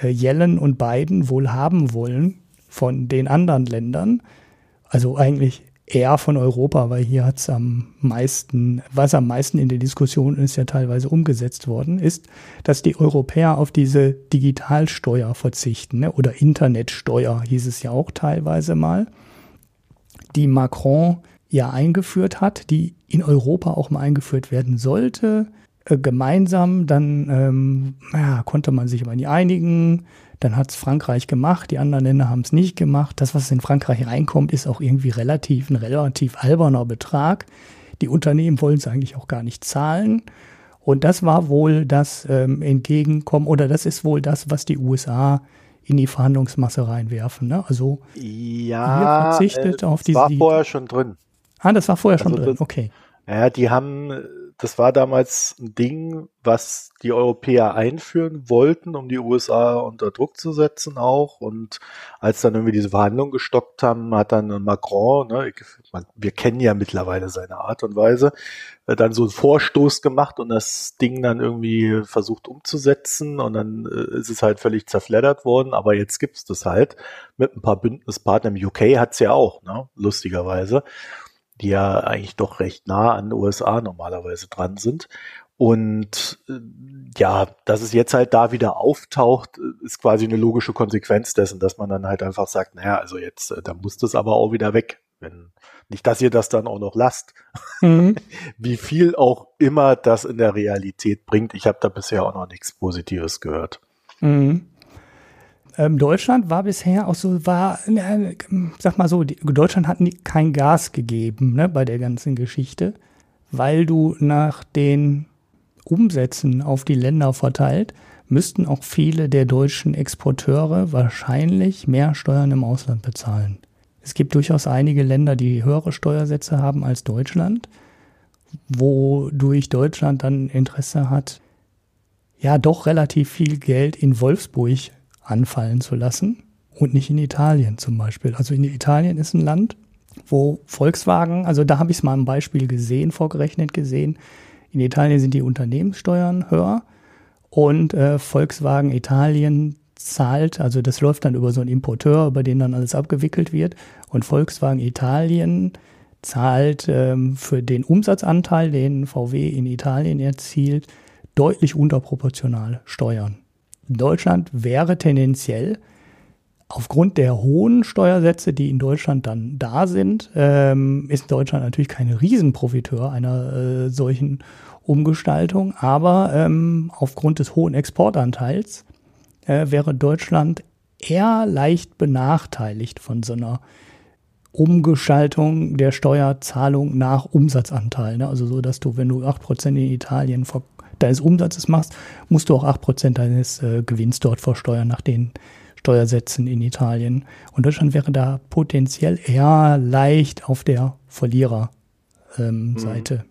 äh, Yellen und Biden wohl haben wollen von den anderen Ländern, also eigentlich eher von Europa, weil hier hat es am meisten, was am meisten in der Diskussion ist, ja teilweise umgesetzt worden, ist, dass die Europäer auf diese Digitalsteuer verzichten, ne? oder Internetsteuer hieß es ja auch teilweise mal, die Macron ja eingeführt hat, die in Europa auch mal eingeführt werden sollte. Äh, gemeinsam, dann ähm, ja, konnte man sich aber nie einigen. Dann hat es Frankreich gemacht, die anderen Länder haben es nicht gemacht. Das, was in Frankreich reinkommt, ist auch irgendwie relativ ein relativ alberner Betrag. Die Unternehmen wollen es eigentlich auch gar nicht zahlen. Und das war wohl das ähm, Entgegenkommen oder das ist wohl das, was die USA in die Verhandlungsmasse reinwerfen. Ne? Also ja, verzichtet äh, auf diese. Das war vorher schon drin. Ah, das war vorher also schon drin. Okay. Ja, die haben das war damals ein Ding, was die Europäer einführen wollten, um die USA unter Druck zu setzen auch. Und als dann irgendwie diese Verhandlungen gestockt haben, hat dann Macron, ne, wir kennen ja mittlerweile seine Art und Weise, äh, dann so einen Vorstoß gemacht und das Ding dann irgendwie versucht umzusetzen. Und dann äh, ist es halt völlig zerfleddert worden. Aber jetzt gibt's das halt mit ein paar Bündnispartnern. Im UK hat's ja auch, ne, lustigerweise die ja eigentlich doch recht nah an den USA normalerweise dran sind. Und äh, ja, dass es jetzt halt da wieder auftaucht, ist quasi eine logische Konsequenz dessen, dass man dann halt einfach sagt, naja, also jetzt, äh, da muss das aber auch wieder weg. Wenn, nicht, dass ihr das dann auch noch lasst. Mhm. (laughs) Wie viel auch immer das in der Realität bringt. Ich habe da bisher auch noch nichts Positives gehört. Mhm. Ähm, Deutschland war bisher auch so, war, äh, sag mal so, die, Deutschland hat nie, kein Gas gegeben ne, bei der ganzen Geschichte, weil du nach den Umsätzen auf die Länder verteilt, müssten auch viele der deutschen Exporteure wahrscheinlich mehr Steuern im Ausland bezahlen. Es gibt durchaus einige Länder, die höhere Steuersätze haben als Deutschland, wodurch Deutschland dann Interesse hat, ja doch relativ viel Geld in Wolfsburg anfallen zu lassen und nicht in Italien zum Beispiel. Also in Italien ist ein Land, wo Volkswagen, also da habe ich es mal im Beispiel gesehen, vorgerechnet gesehen. In Italien sind die Unternehmenssteuern höher und äh, Volkswagen Italien zahlt, also das läuft dann über so einen Importeur, über den dann alles abgewickelt wird. Und Volkswagen Italien zahlt ähm, für den Umsatzanteil, den VW in Italien erzielt, deutlich unterproportional Steuern. Deutschland wäre tendenziell aufgrund der hohen Steuersätze, die in Deutschland dann da sind, ähm, ist Deutschland natürlich kein Riesenprofiteur einer äh, solchen Umgestaltung, aber ähm, aufgrund des hohen Exportanteils äh, wäre Deutschland eher leicht benachteiligt von so einer Umgestaltung der Steuerzahlung nach Umsatzanteil. Ne? Also so, dass du, wenn du 8% in Italien deines Umsatzes machst, musst du auch 8% deines äh, Gewinns dort versteuern nach den Steuersätzen in Italien. Und Deutschland wäre da potenziell eher leicht auf der Verliererseite. Ähm, mhm.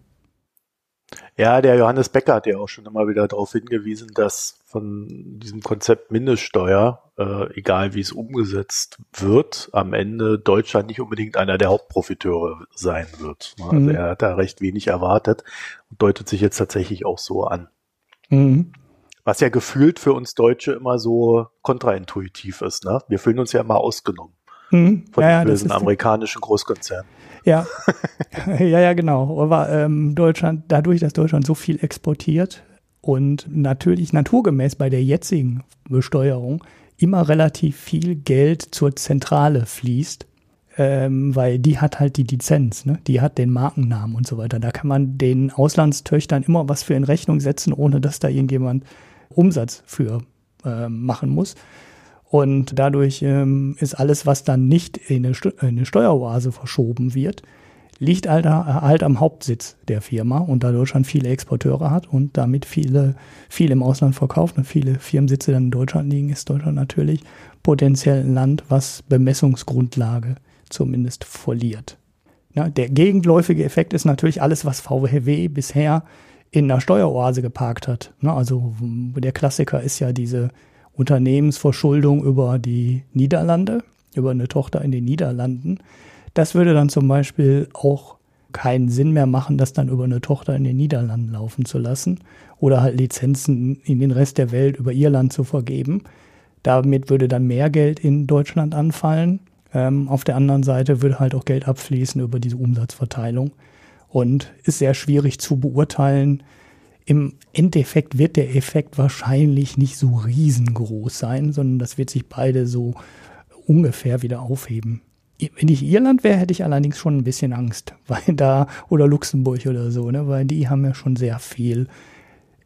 Ja, der Johannes Becker hat ja auch schon immer wieder darauf hingewiesen, dass von diesem Konzept Mindeststeuer, äh, egal wie es umgesetzt wird, am Ende Deutschland nicht unbedingt einer der Hauptprofiteure sein wird. Also mhm. er hat da recht wenig erwartet und deutet sich jetzt tatsächlich auch so an. Mhm. Was ja gefühlt für uns Deutsche immer so kontraintuitiv ist. Ne? Wir fühlen uns ja immer ausgenommen mhm. von ja, ja, diesen amerikanischen Großkonzernen. Ja, (laughs) ja, ja, genau. Aber ähm, Deutschland, dadurch, dass Deutschland so viel exportiert und natürlich naturgemäß bei der jetzigen Besteuerung immer relativ viel Geld zur Zentrale fließt, ähm, weil die hat halt die Lizenz, ne? die hat den Markennamen und so weiter. Da kann man den Auslandstöchtern immer was für in Rechnung setzen, ohne dass da irgendjemand Umsatz für äh, machen muss. Und dadurch ähm, ist alles, was dann nicht in eine, in eine Steueroase verschoben wird, liegt halt, halt, am Hauptsitz der Firma. Und da Deutschland viele Exporteure hat und damit viele, viel im Ausland verkauft und viele Firmensitze dann in Deutschland liegen, ist Deutschland natürlich potenziell ein Land, was Bemessungsgrundlage zumindest verliert. Ja, der gegenläufige Effekt ist natürlich alles, was VW bisher in einer Steueroase geparkt hat. Also der Klassiker ist ja diese Unternehmensverschuldung über die Niederlande, über eine Tochter in den Niederlanden. Das würde dann zum Beispiel auch keinen Sinn mehr machen, das dann über eine Tochter in den Niederlanden laufen zu lassen oder halt Lizenzen in den Rest der Welt über Irland zu vergeben. Damit würde dann mehr Geld in Deutschland anfallen. Ähm, auf der anderen Seite würde halt auch Geld abfließen über diese Umsatzverteilung und ist sehr schwierig zu beurteilen, im Endeffekt wird der Effekt wahrscheinlich nicht so riesengroß sein, sondern das wird sich beide so ungefähr wieder aufheben. Wenn ich Irland wäre, hätte ich allerdings schon ein bisschen Angst, (laughs) weil da, oder Luxemburg oder so, ne, weil die haben ja schon sehr viel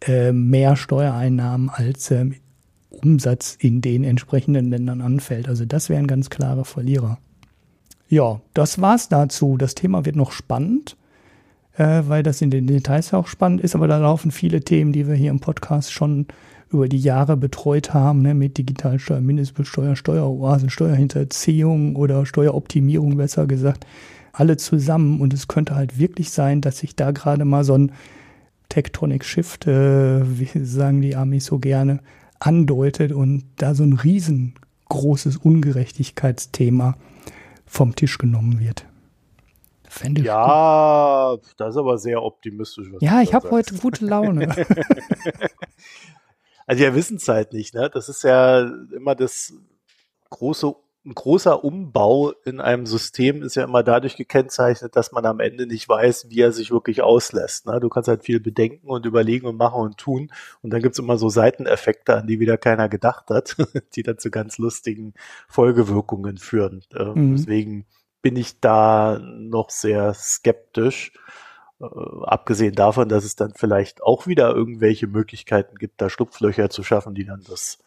äh, mehr Steuereinnahmen als äh, Umsatz in den entsprechenden Ländern anfällt. Also das wären ganz klare Verlierer. Ja, das war's dazu. Das Thema wird noch spannend äh, weil das in den Details auch spannend ist, aber da laufen viele Themen, die wir hier im Podcast schon über die Jahre betreut haben, ne, mit Digitalsteuer, Mindestbesteuer, Steueroasen, Steuerhinterziehung oder Steueroptimierung besser gesagt, alle zusammen. Und es könnte halt wirklich sein, dass sich da gerade mal so ein Tectonic Shift, äh, wie sagen die Amis so gerne, andeutet und da so ein riesengroßes Ungerechtigkeitsthema vom Tisch genommen wird. Fände ja, gut. das ist aber sehr optimistisch. ja, ich habe heute gute Laune. (laughs) also wir wissen es halt nicht, ne? Das ist ja immer das große, ein großer Umbau in einem System ist ja immer dadurch gekennzeichnet, dass man am Ende nicht weiß, wie er sich wirklich auslässt. Ne? Du kannst halt viel bedenken und überlegen und machen und tun. Und dann gibt's immer so Seiteneffekte, an die wieder keiner gedacht hat, (laughs) die dann zu ganz lustigen Folgewirkungen führen. Äh, mhm. Deswegen bin ich da noch sehr skeptisch. Äh, abgesehen davon, dass es dann vielleicht auch wieder irgendwelche Möglichkeiten gibt, da Schlupflöcher zu schaffen, die dann das,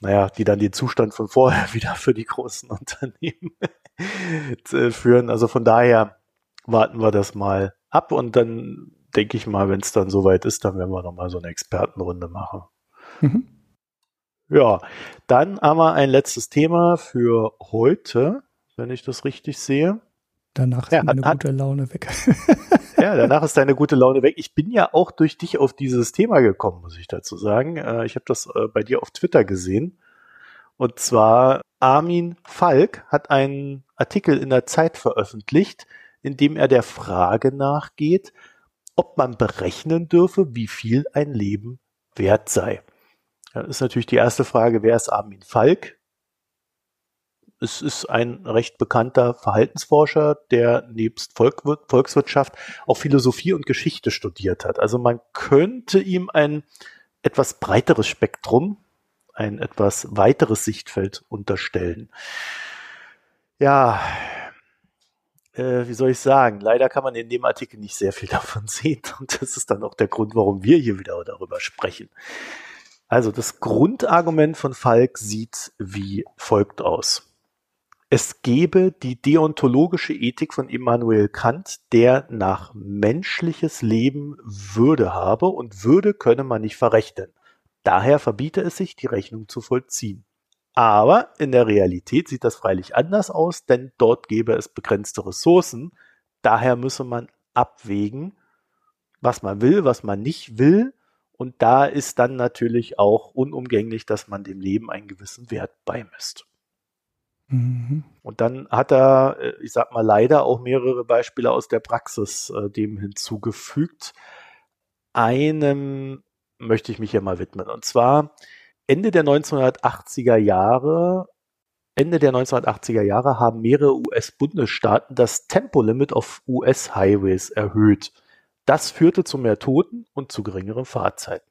naja, die dann den Zustand von vorher (laughs) wieder für die großen Unternehmen (laughs) führen. Also von daher warten wir das mal ab und dann denke ich mal, wenn es dann soweit ist, dann werden wir nochmal so eine Expertenrunde machen. Mhm. Ja, dann haben wir ein letztes Thema für heute wenn ich das richtig sehe. Danach ist ja, meine hat, gute Laune weg. (laughs) ja, danach ist deine gute Laune weg. Ich bin ja auch durch dich auf dieses Thema gekommen, muss ich dazu sagen. Äh, ich habe das äh, bei dir auf Twitter gesehen Und zwar Armin Falk hat einen Artikel in der Zeit veröffentlicht, in dem er der Frage nachgeht, ob man berechnen dürfe, wie viel ein Leben wert sei. Das ist natürlich die erste Frage, wer ist Armin Falk? Es ist ein recht bekannter Verhaltensforscher, der nebst Volkswirtschaft auch Philosophie und Geschichte studiert hat. Also man könnte ihm ein etwas breiteres Spektrum, ein etwas weiteres Sichtfeld unterstellen. Ja, äh, wie soll ich sagen, leider kann man in dem Artikel nicht sehr viel (laughs) davon sehen und das ist dann auch der Grund, warum wir hier wieder darüber sprechen. Also das Grundargument von Falk sieht wie folgt aus. Es gebe die deontologische Ethik von Immanuel Kant, der nach menschliches Leben Würde habe und Würde könne man nicht verrechnen. Daher verbiete es sich, die Rechnung zu vollziehen. Aber in der Realität sieht das freilich anders aus, denn dort gäbe es begrenzte Ressourcen. Daher müsse man abwägen, was man will, was man nicht will. Und da ist dann natürlich auch unumgänglich, dass man dem Leben einen gewissen Wert beimisst. Mhm. Und dann hat er, äh, ich sag mal, leider auch mehrere Beispiele aus der Praxis äh, dem hinzugefügt. Einem möchte ich mich hier mal widmen. Und zwar Ende der 1980er Jahre Ende der 1980er Jahre haben mehrere US-Bundesstaaten das Tempolimit auf US-Highways erhöht. Das führte zu mehr Toten und zu geringeren Fahrzeiten.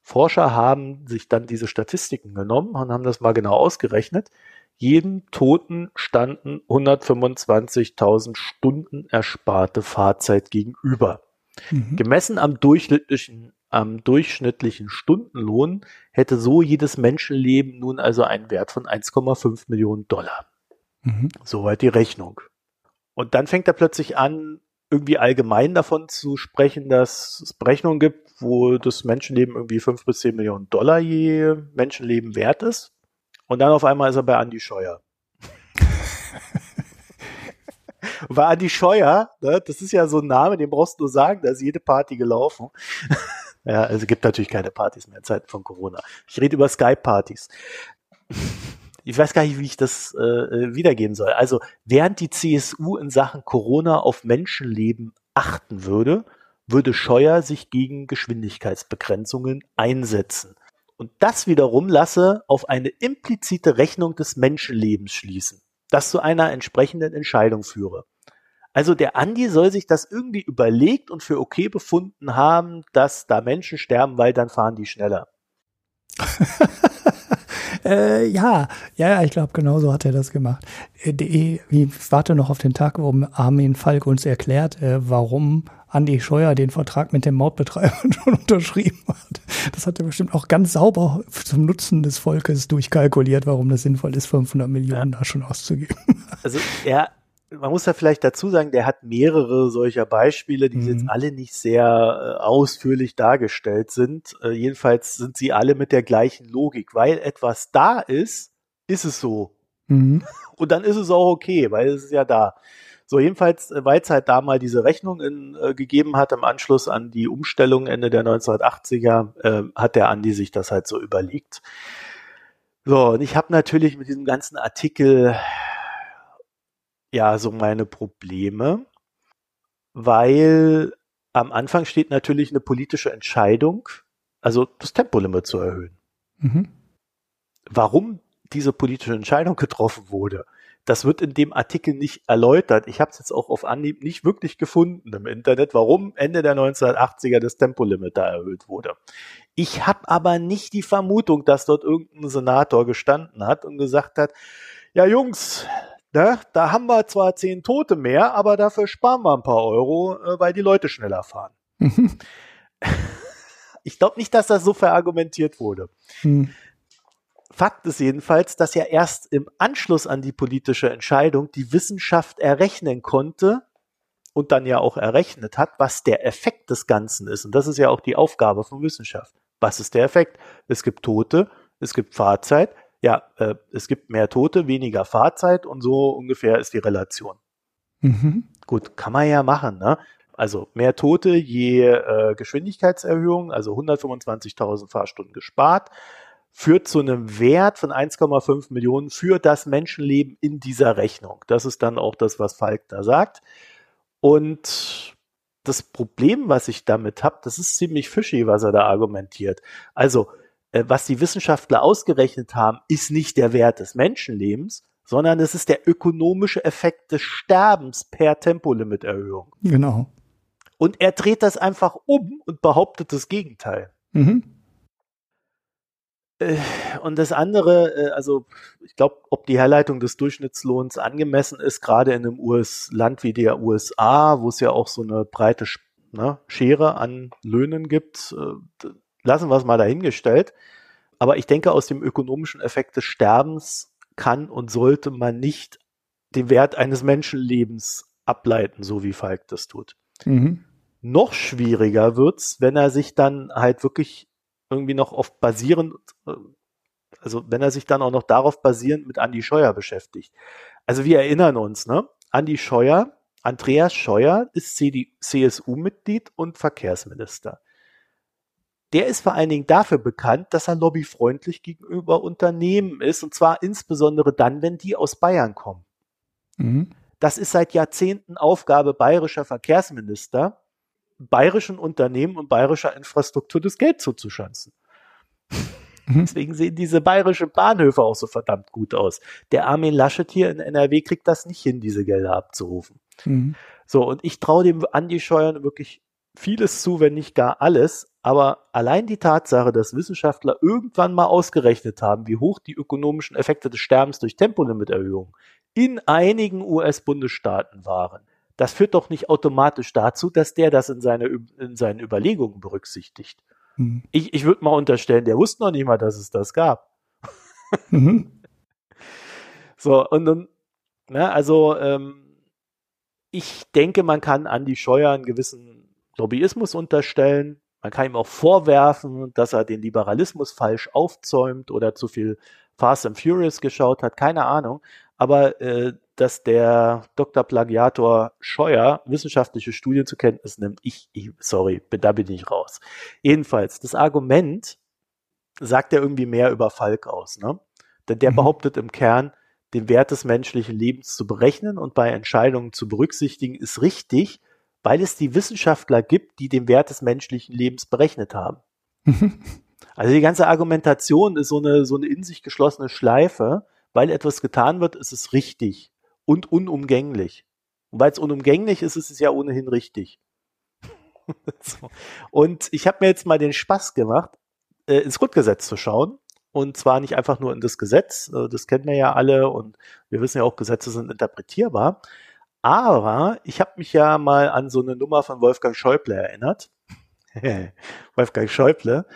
Forscher haben sich dann diese Statistiken genommen und haben das mal genau ausgerechnet. Jedem Toten standen 125.000 Stunden ersparte Fahrzeit gegenüber. Mhm. Gemessen am durchschnittlichen am durchschnittlichen Stundenlohn hätte so jedes Menschenleben nun also einen Wert von 1,5 Millionen Dollar. Mhm. Soweit die Rechnung. Und dann fängt er plötzlich an, irgendwie allgemein davon zu sprechen, dass es Berechnungen gibt, wo das Menschenleben irgendwie 5 bis 10 Millionen Dollar je Menschenleben wert ist. Und dann auf einmal ist er bei Andy Scheuer. (laughs) Weil Andi Scheuer, ne, das ist ja so ein Name, den brauchst du nur sagen, da ist jede Party gelaufen. (laughs) Ja, also es gibt natürlich keine Partys mehr in Zeiten von Corona. Ich rede über Skype-Partys. Ich weiß gar nicht, wie ich das äh, äh, wiedergeben soll. Also, während die CSU in Sachen Corona auf Menschenleben achten würde, würde Scheuer sich gegen Geschwindigkeitsbegrenzungen einsetzen. Und das wiederum lasse auf eine implizite Rechnung des Menschenlebens schließen, das zu einer entsprechenden Entscheidung führe. Also der Andi soll sich das irgendwie überlegt und für okay befunden haben, dass da Menschen sterben, weil dann fahren die schneller. (laughs) äh, ja, ja, ich glaube, genau so hat er das gemacht. Äh, ich warte noch auf den Tag, wo Armin Falk uns erklärt, äh, warum Andi Scheuer den Vertrag mit dem Mautbetreiber (laughs) schon unterschrieben hat. Das hat er bestimmt auch ganz sauber zum Nutzen des Volkes durchkalkuliert, warum das sinnvoll ist, 500 Millionen ja. da schon auszugeben. Also er man muss ja vielleicht dazu sagen, der hat mehrere solcher Beispiele, die mhm. jetzt alle nicht sehr äh, ausführlich dargestellt sind. Äh, jedenfalls sind sie alle mit der gleichen Logik, weil etwas da ist, ist es so. Mhm. (laughs) Und dann ist es auch okay, weil es ist ja da. So, jedenfalls, äh, weil es halt da mal diese Rechnung in, äh, gegeben hat im Anschluss an die Umstellung Ende der 1980er, äh, hat der Andi sich das halt so überlegt. So, und ich habe natürlich mit diesem ganzen Artikel ja so meine Probleme, weil am Anfang steht natürlich eine politische Entscheidung, also das Tempolimit zu erhöhen. Mhm. Warum diese politische Entscheidung getroffen wurde, das wird in dem Artikel nicht erläutert. Ich habe es jetzt auch auf Anhieb nicht wirklich gefunden im Internet, warum Ende der 1980er das Tempolimit da erhöht wurde. Ich habe aber nicht die Vermutung, dass dort irgendein Senator gestanden hat und gesagt hat, ja Jungs, Ne? Da haben wir zwar zehn Tote mehr, aber dafür sparen wir ein paar Euro, äh, weil die Leute schneller fahren. (laughs) ich glaube nicht, dass das so verargumentiert wurde. Hm. Fakt ist jedenfalls, dass ja erst im Anschluss an die politische Entscheidung die Wissenschaft errechnen konnte und dann ja auch errechnet hat, was der Effekt des Ganzen ist. Und das ist ja auch die Aufgabe von Wissenschaft. Was ist der Effekt? Es gibt Tote, es gibt Fahrzeit, ja, äh, es gibt mehr Tote, weniger Fahrzeit und so ungefähr ist die Relation. Mhm. Gut, kann man ja machen, ne? Also mehr Tote je äh, Geschwindigkeitserhöhung, also 125.000 Fahrstunden gespart. führt zu einem Wert von 1,5 Millionen für das Menschenleben in dieser Rechnung. Das ist dann auch das, was Falk da sagt. Und das Problem, was ich damit habe, das ist ziemlich fishy, was er da argumentiert. Also, was die Wissenschaftler ausgerechnet haben, ist nicht der Wert des Menschenlebens, sondern es ist der ökonomische Effekt des Sterbens per Tempolimiterhöhung. Genau. Und er dreht das einfach um und behauptet das Gegenteil. Mhm. Äh, und das andere, äh, also ich glaube, ob die Herleitung des Durchschnittslohns angemessen ist, gerade in einem US Land wie der USA, wo es ja auch so eine breite ne, Schere an Löhnen gibt, äh, lassen wir es mal dahingestellt. Aber ich denke, aus dem ökonomischen Effekt des Sterbens kann und sollte man nicht den Wert eines Menschenlebens ableiten, so wie Falk das tut. Mhm. Noch schwieriger wird's, wenn er sich dann halt wirklich irgendwie noch auf basierend, äh, also wenn er sich dann auch noch darauf basierend mit Andi Scheuer beschäftigt. Also wir erinnern uns, ne? Andi Scheuer, Andreas Scheuer ist CSU-Mitglied und Verkehrsminister. Der ist vor allen Dingen dafür bekannt, dass er lobbyfreundlich gegenüber Unternehmen ist, und zwar insbesondere dann, wenn die aus Bayern kommen. Mhm. Das ist seit Jahrzehnten Aufgabe bayerischer Verkehrsminister, bayerischen Unternehmen und bayerischer Infrastruktur das Geld zuzuschanzen. (laughs) Mhm. Deswegen sehen diese bayerischen Bahnhöfe auch so verdammt gut aus. Der Armin Laschet hier in NRW kriegt das nicht hin, diese Gelder abzurufen. Mhm. So, und ich traue dem Andi Scheuern wirklich vieles zu, wenn nicht gar alles. Aber allein die Tatsache, dass Wissenschaftler irgendwann mal ausgerechnet haben, wie hoch die ökonomischen Effekte des Sterbens durch Tempolimiterhöhung in einigen US-Bundesstaaten waren, das führt doch nicht automatisch dazu, dass der das in, seine, in seinen Überlegungen berücksichtigt. Mhm. Ich, ich würde mal unterstellen, der wusste noch nicht mal, dass es das gab. (laughs) Mhm. So, und dann, ne, also ähm, ich denke, man kann Andi Scheuer einen gewissen Lobbyismus unterstellen. Man kann ihm auch vorwerfen, dass er den Liberalismus falsch aufzäumt oder zu viel Fast and Furious geschaut hat, keine Ahnung. Aber äh, dass der Dr. Plagiator Scheuer wissenschaftliche Studien zur Kenntnis nimmt. Ich, ich sorry, da bin ich raus. Jedenfalls, das Argument sagt ja irgendwie mehr über Falk aus, ne? Denn der mhm. behauptet im Kern, den Wert des menschlichen Lebens zu berechnen und bei Entscheidungen zu berücksichtigen, ist richtig, weil es die Wissenschaftler gibt, die den Wert des menschlichen Lebens berechnet haben. (laughs) Also die ganze Argumentation ist so eine, so eine in sich geschlossene Schleife. Weil etwas getan wird, ist es richtig und unumgänglich. Und weil es unumgänglich ist, ist es ja ohnehin richtig. (laughs) so. Und ich habe mir jetzt mal den Spaß gemacht, äh, ins Grundgesetz zu schauen. Und zwar nicht einfach nur in das Gesetz, äh, das kennen wir ja alle und wir wissen ja auch, Gesetze sind interpretierbar. Aber ich habe mich ja mal an so eine Nummer von Wolfgang Schäuble erinnert. (laughs) Wolfgang Schäuble,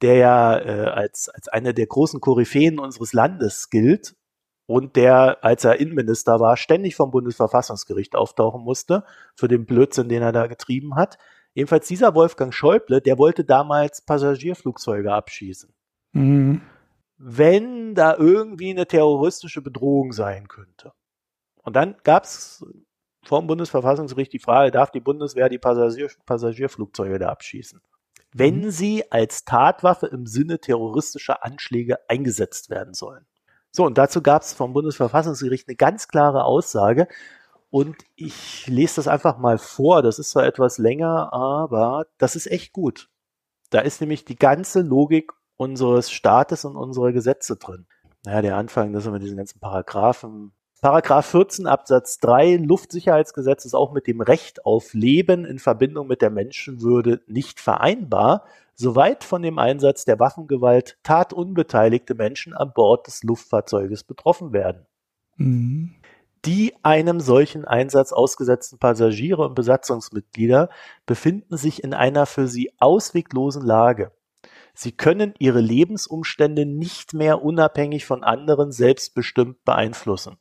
der ja äh, als, als einer der großen Koryphäen unseres Landes gilt und der, als er Innenminister war, ständig vom Bundesverfassungsgericht auftauchen musste für den Blödsinn, den er da getrieben hat. Jedenfalls dieser Wolfgang Schäuble, der wollte damals Passagierflugzeuge abschießen. Mhm. Wenn da irgendwie eine terroristische Bedrohung sein könnte. Und dann gab es vom Bundesverfassungsgericht die Frage, darf die Bundeswehr die Passagier Passagierflugzeuge da abschießen? Wenn mhm. sie als Tatwaffe im Sinne terroristischer Anschläge eingesetzt werden sollen. So, und dazu gab es vom Bundesverfassungsgericht eine ganz klare Aussage. Und ich lese das einfach mal vor. Das ist zwar etwas länger, aber das ist echt gut. Da ist nämlich die ganze Logik unseres Staates und unserer Gesetze drin. Naja, der Anfang, das sind wir diesen ganzen Paragraphen. Paragraph 14 Absatz 3 Luftsicherheitsgesetz ist auch mit dem Recht auf Leben in Verbindung mit der Menschenwürde nicht vereinbar soweit von dem Einsatz der Waffengewalt tatunbeteiligte Menschen an Bord des Luftfahrzeuges betroffen werden. Mhm. Die einem solchen Einsatz ausgesetzten Passagiere und Besatzungsmitglieder befinden sich in einer für sie ausweglosen Lage. Sie können ihre Lebensumstände nicht mehr unabhängig von anderen selbstbestimmt beeinflussen.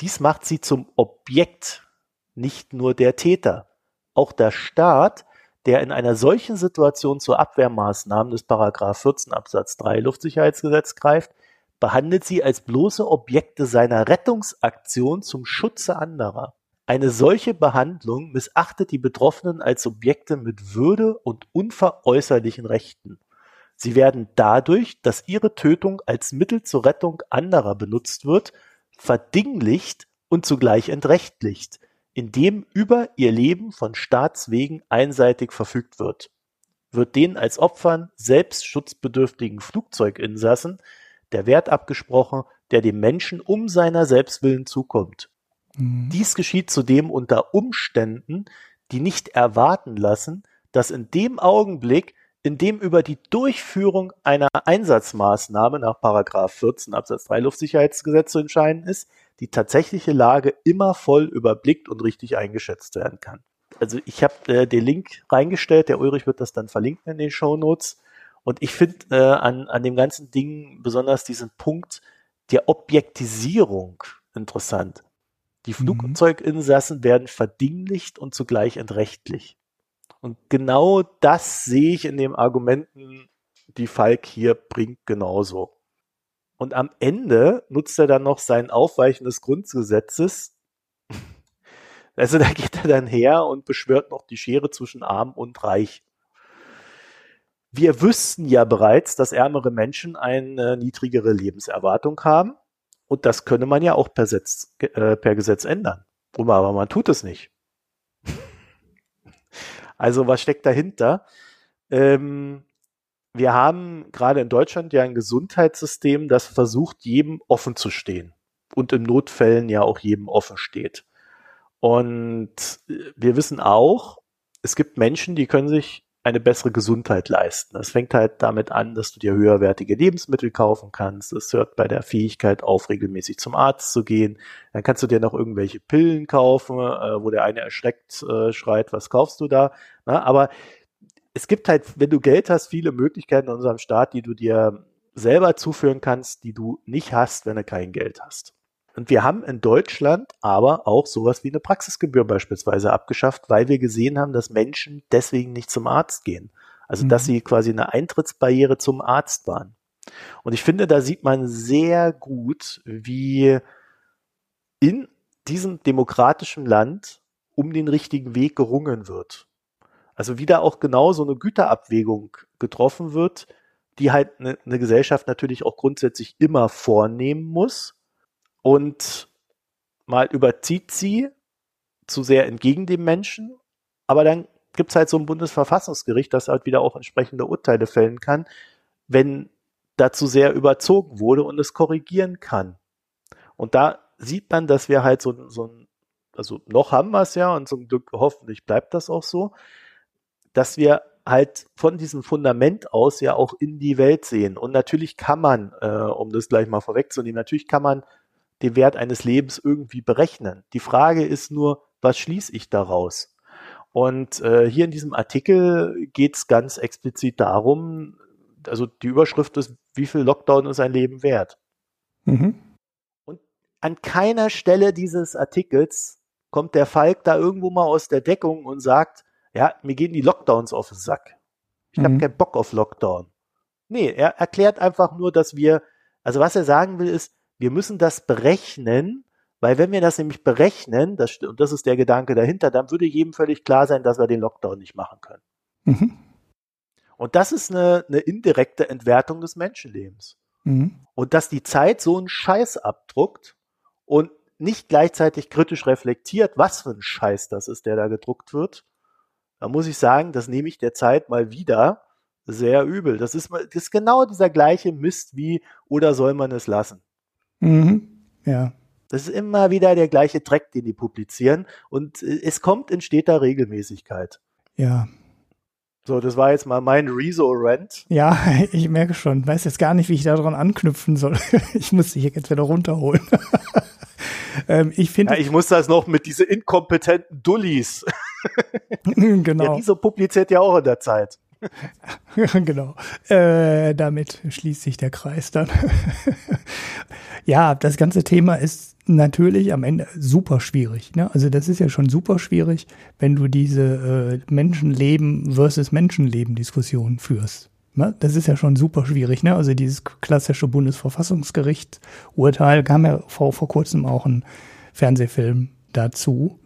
Dies macht sie zum Objekt, nicht nur der Täter. Auch der Staat der in einer solchen Situation zur Abwehrmaßnahmen des Paragraph 14 Absatz 3 Luftsicherheitsgesetz greift, behandelt sie als bloße Objekte seiner Rettungsaktion zum Schutze anderer. Eine solche Behandlung missachtet die Betroffenen als Subjekte mit Würde und unveräußerlichen Rechten. Sie werden dadurch, dass ihre Tötung als Mittel zur Rettung anderer benutzt wird, verdinglicht und zugleich entrechtlicht, indem über ihr Leben von Staatswegen einseitig verfügt wird. Wird den als Opfern selbstschutzbedürftigen Flugzeuginsassen der Wert abgesprochen, der dem Menschen um seiner Selbstwillen zukommt. Mhm. Dies geschieht zudem unter Umständen, die nicht erwarten lassen, dass in dem Augenblick, in dem über die Durchführung einer Einsatzmaßnahme nach Paragraph 14 Absatz 3 Luftsicherheitsgesetz zu entscheiden ist, die tatsächliche Lage immer voll überblickt und richtig eingeschätzt werden kann. Also ich habe äh, den Link reingestellt, der Ulrich wird das dann verlinken in den Show Notes. Und ich finde äh, an, an dem ganzen Ding besonders diesen Punkt der Objektisierung interessant. Die mhm. Flugzeuginsassen werden verdinglicht und zugleich entrechtlich. Und genau das sehe ich in den Argumenten, die Falk hier bringt, genauso. Und am Ende nutzt er dann noch sein Aufweichen des Grundgesetzes. (laughs) Also da geht er dann her und beschwört noch die Schere zwischen arm und reich. Wir wüssten ja bereits, dass ärmere Menschen eine niedrigere Lebenserwartung haben. Und das könne man ja auch per, Setz, äh, per Gesetz ändern. Aber man tut es nicht. Also was steckt dahinter? Ähm, wir haben gerade in Deutschland ja ein Gesundheitssystem, das versucht, jedem offen zu stehen und in Notfällen ja auch jedem offen steht. Und wir wissen auch, es gibt Menschen, die können sich eine bessere Gesundheit leisten. Das fängt halt damit an, dass du dir höherwertige Lebensmittel kaufen kannst. Es hört bei der Fähigkeit auf, regelmäßig zum Arzt zu gehen. Dann kannst du dir noch irgendwelche Pillen kaufen, äh, wo der eine erschreckt äh, schreit, was kaufst du da? Na, aber es gibt halt, wenn du Geld hast, viele Möglichkeiten in unserem Staat, die du dir selber zuführen kannst, die du nicht hast, wenn du kein Geld hast. Und wir haben in Deutschland aber auch sowas wie eine Praxisgebühr beispielsweise abgeschafft, weil wir gesehen haben, dass Menschen deswegen nicht zum Arzt gehen. Also, dass mhm. sie quasi eine Eintrittsbarriere zum Arzt waren. Und ich finde, da sieht man sehr gut, wie in diesem demokratischen Land um den richtigen Weg gerungen wird. Also wieder auch genau so eine Güterabwägung getroffen wird, die halt eine, eine Gesellschaft natürlich auch grundsätzlich immer vornehmen muss und mal überzieht sie zu sehr entgegen dem Menschen, aber dann gibt es halt so ein Bundesverfassungsgericht, das halt wieder auch entsprechende Urteile fällen kann, wenn dazu sehr überzogen wurde und es korrigieren kann. Und da sieht man, dass wir halt so, so ein, also noch haben wir es ja und zum Glück hoffentlich bleibt das auch so, dass wir halt von diesem Fundament aus ja auch in die Welt sehen. Und natürlich kann man, äh, um das gleich mal vorwegzunehmen, natürlich kann man den Wert eines Lebens irgendwie berechnen. Die Frage ist nur, was schließe ich daraus? Und äh, hier in diesem Artikel geht es ganz explizit darum, also die Überschrift ist, wie viel Lockdown ist ein Leben wert? Mhm. Und an keiner Stelle dieses Artikels kommt der Falk da irgendwo mal aus der Deckung und sagt, ja, mir gehen die Lockdowns auf den Sack. Ich mhm. habe keinen Bock auf Lockdown. Nee, er erklärt einfach nur, dass wir, also was er sagen will, ist, wir müssen das berechnen, weil wenn wir das nämlich berechnen, das, und das ist der Gedanke dahinter, dann würde jedem völlig klar sein, dass wir den Lockdown nicht machen können. Mhm. Und das ist eine, eine, indirekte Entwertung des Menschenlebens. Mhm. Und dass die Zeit so einen Scheiß abdruckt und nicht gleichzeitig kritisch reflektiert, was für ein Scheiß das ist, der da gedruckt wird, da muss ich sagen, das nehme ich der Zeit mal wieder sehr übel. Das ist, das ist genau dieser gleiche Mist wie, oder soll man es lassen? Mhm. Ja. Das ist immer wieder der gleiche Dreck, den die publizieren und äh, es kommt in steter Regelmäßigkeit. Ja. So, das war jetzt mal mein Rezo-Rant. Ja, (laughs) ich merke schon. Weiß jetzt gar nicht, wie ich daran anknüpfen soll. (laughs) Ich muss dich jetzt wieder runterholen. (laughs) ähm, ich finde. Ja, ich muss das noch mit diesen inkompetenten Dullis. genau. Ja, diese publiziert ja auch in der Zeit. (laughs) genau. Äh, damit schließt sich der Kreis dann. (laughs) ja, das ganze Thema ist natürlich am Ende super schwierig. Ne? Also das ist ja schon super schwierig, wenn du diese äh, Menschenleben versus Menschenleben Diskussion führst. Ne? Das ist ja schon super schwierig. Ne? Also dieses klassische Bundesverfassungsgericht-Urteil kam ja vor, vor kurzem auch ein Fernsehfilm dazu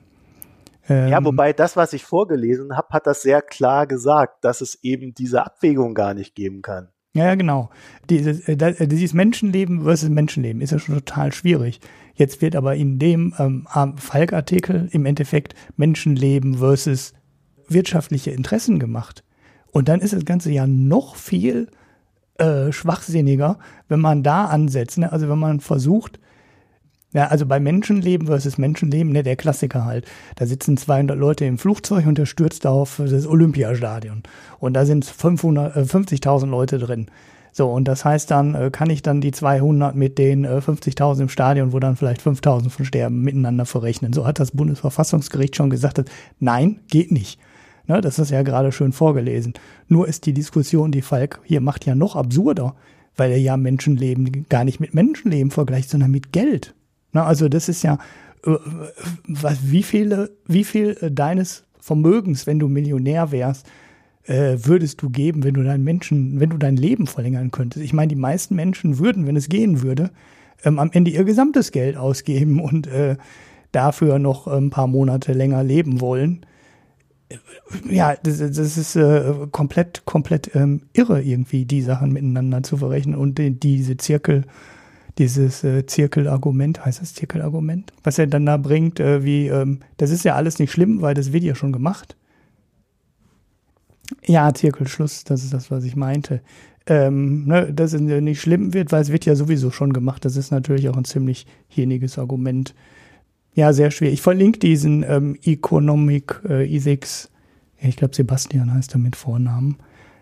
ja, ähm, wobei das, was ich vorgelesen habe, hat das sehr klar gesagt, dass es eben diese Abwägung gar nicht geben kann. Ja, ja, genau. Dieses, äh, äh, dieses Menschenleben versus Menschenleben ist ja schon total schwierig. Jetzt wird aber in dem ähm, Falk-Artikel im Endeffekt Menschenleben versus wirtschaftliche Interessen gemacht. Und dann ist das Ganze ja noch viel äh, schwachsinniger, wenn man da ansetzt. Ne? Also wenn man versucht, ja, also bei Menschenleben versus Menschenleben, ne, der Klassiker halt. Da sitzen 200 Leute im Flugzeug und der stürzt auf das Olympiastadion. Und da sind 500, äh, 50.000 Leute drin. So, und das heißt dann, äh, kann ich dann die 200 mit den äh, 50.000 im Stadion, wo dann vielleicht 5.000 von sterben, miteinander verrechnen. So hat das Bundesverfassungsgericht schon gesagt, dass, nein, geht nicht. Ne, das ist ja gerade schön vorgelesen. Nur ist die Diskussion, die Falk hier macht, ja noch absurder, weil er ja Menschenleben gar nicht mit Menschenleben vergleicht, sondern mit Geld. Na, also das ist ja, äh, was, wie viele, wie viel äh, deines Vermögens, wenn du Millionär wärst, äh, würdest du geben, wenn du deinen Menschen, wenn du dein Leben verlängern könntest? Ich meine, die meisten Menschen würden, wenn es gehen würde, ähm, am Ende ihr gesamtes Geld ausgeben und äh, dafür noch ein paar Monate länger leben wollen. Ja, das, das ist äh, komplett, komplett ähm, irre, irgendwie die Sachen miteinander zu verrechnen und die, diese Zirkel dieses äh, Zirkelargument, heißt das Zirkelargument, was er dann da bringt, äh, wie, ähm, das ist ja alles nicht schlimm, weil das wird ja schon gemacht. Ja, Zirkelschluss, das ist das, was ich meinte. Ähm, ne, dass es nicht schlimm wird, weil es wird ja sowieso schon gemacht. Das ist natürlich auch ein ziemlich hieniges Argument. Ja, sehr schwer. Ich verlinke diesen ähm, Economic äh, Ethics, ich glaube Sebastian heißt er mit Vornamen,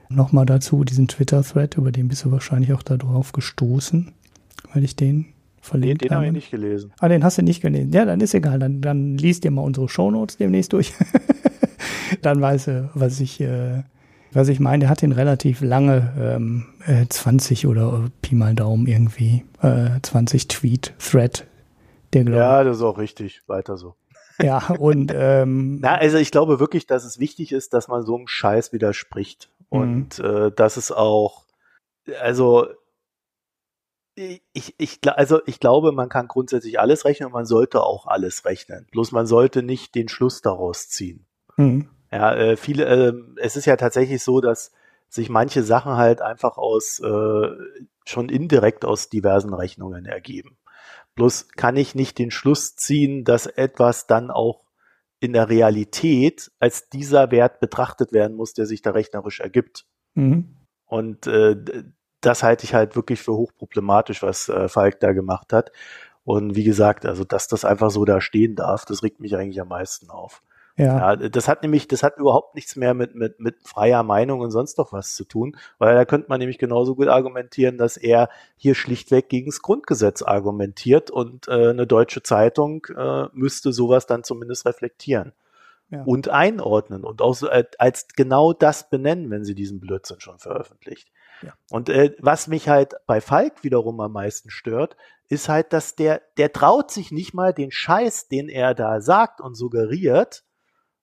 nochmal dazu, diesen Twitter-Thread, über den bist du wahrscheinlich auch darauf gestoßen weil ich den verlinkt den, den habe. ich nicht gelesen. Ah, den hast du nicht gelesen. Ja, dann ist egal. Dann, dann liest dir mal unsere Shownotes demnächst durch. (laughs) dann weißt du, was ich, äh, was ich meine. Der hat den relativ lange, ähm, äh, 20 oder Pi mal Daumen irgendwie, äh, 20 Tweet-Thread. Der ja, das ist auch richtig. Weiter so. Ja, und (laughs) ähm, Na, also ich glaube wirklich, dass es wichtig ist, dass man so einem Scheiß widerspricht. Mhm. Und äh, dass es auch, also ich, ich, also ich glaube, man kann grundsätzlich alles rechnen und man sollte auch alles rechnen. Bloß man sollte nicht den Schluss daraus ziehen. Mhm. Ja, äh, viele, äh, es ist ja tatsächlich so, dass sich manche Sachen halt einfach aus äh, schon indirekt aus diversen Rechnungen ergeben. Bloß kann ich nicht den Schluss ziehen, dass etwas dann auch in der Realität als dieser Wert betrachtet werden muss, der sich da rechnerisch ergibt. Mhm. Und äh, das halte ich halt wirklich für hochproblematisch, was äh, Falk da gemacht hat. Und wie gesagt, also dass das einfach so da stehen darf, das regt mich eigentlich am meisten auf. Ja. ja. das hat nämlich, das hat überhaupt nichts mehr mit, mit, mit freier Meinung und sonst noch was zu tun, weil da könnte man nämlich genauso gut argumentieren, dass er hier schlichtweg gegen das Grundgesetz argumentiert und äh, eine deutsche Zeitung äh, müsste sowas dann zumindest reflektieren. Ja. Und einordnen und auch so äh, als genau das benennen, wenn sie diesen Blödsinn schon veröffentlicht. Ja. Und äh, was mich halt bei Falk wiederum am meisten stört, ist halt, dass der, der traut sich nicht mal den Scheiß, den er da sagt und suggeriert,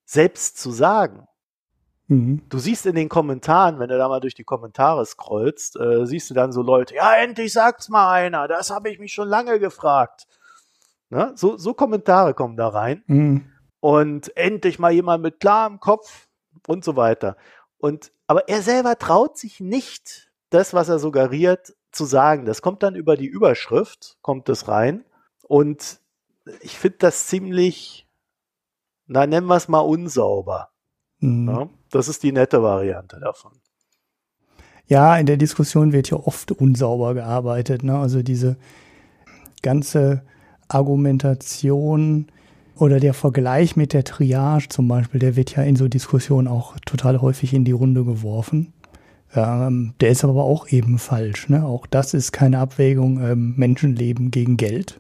selbst zu sagen. Mhm. Du siehst in den Kommentaren, wenn du da mal durch die Kommentare scrollst, äh, siehst du dann so Leute, ja, endlich sagt's mal einer, das habe ich mich schon lange gefragt. Ne? So, so Kommentare kommen da rein. Mhm. Und endlich mal jemand mit klarem Kopf und so weiter. Und, aber er selber traut sich nicht, das, was er suggeriert, zu sagen. Das kommt dann über die Überschrift, kommt das rein. Und ich finde das ziemlich, na, nennen wir es mal unsauber. Mhm. Ja, das ist die nette Variante davon. Ja, in der Diskussion wird ja oft unsauber gearbeitet. Ne? Also diese ganze Argumentation oder der Vergleich mit der Triage zum Beispiel, der wird ja in so Diskussionen auch total häufig in die Runde geworfen. Ähm, der ist aber auch eben falsch. Ne? Auch das ist keine Abwägung ähm, Menschenleben gegen Geld,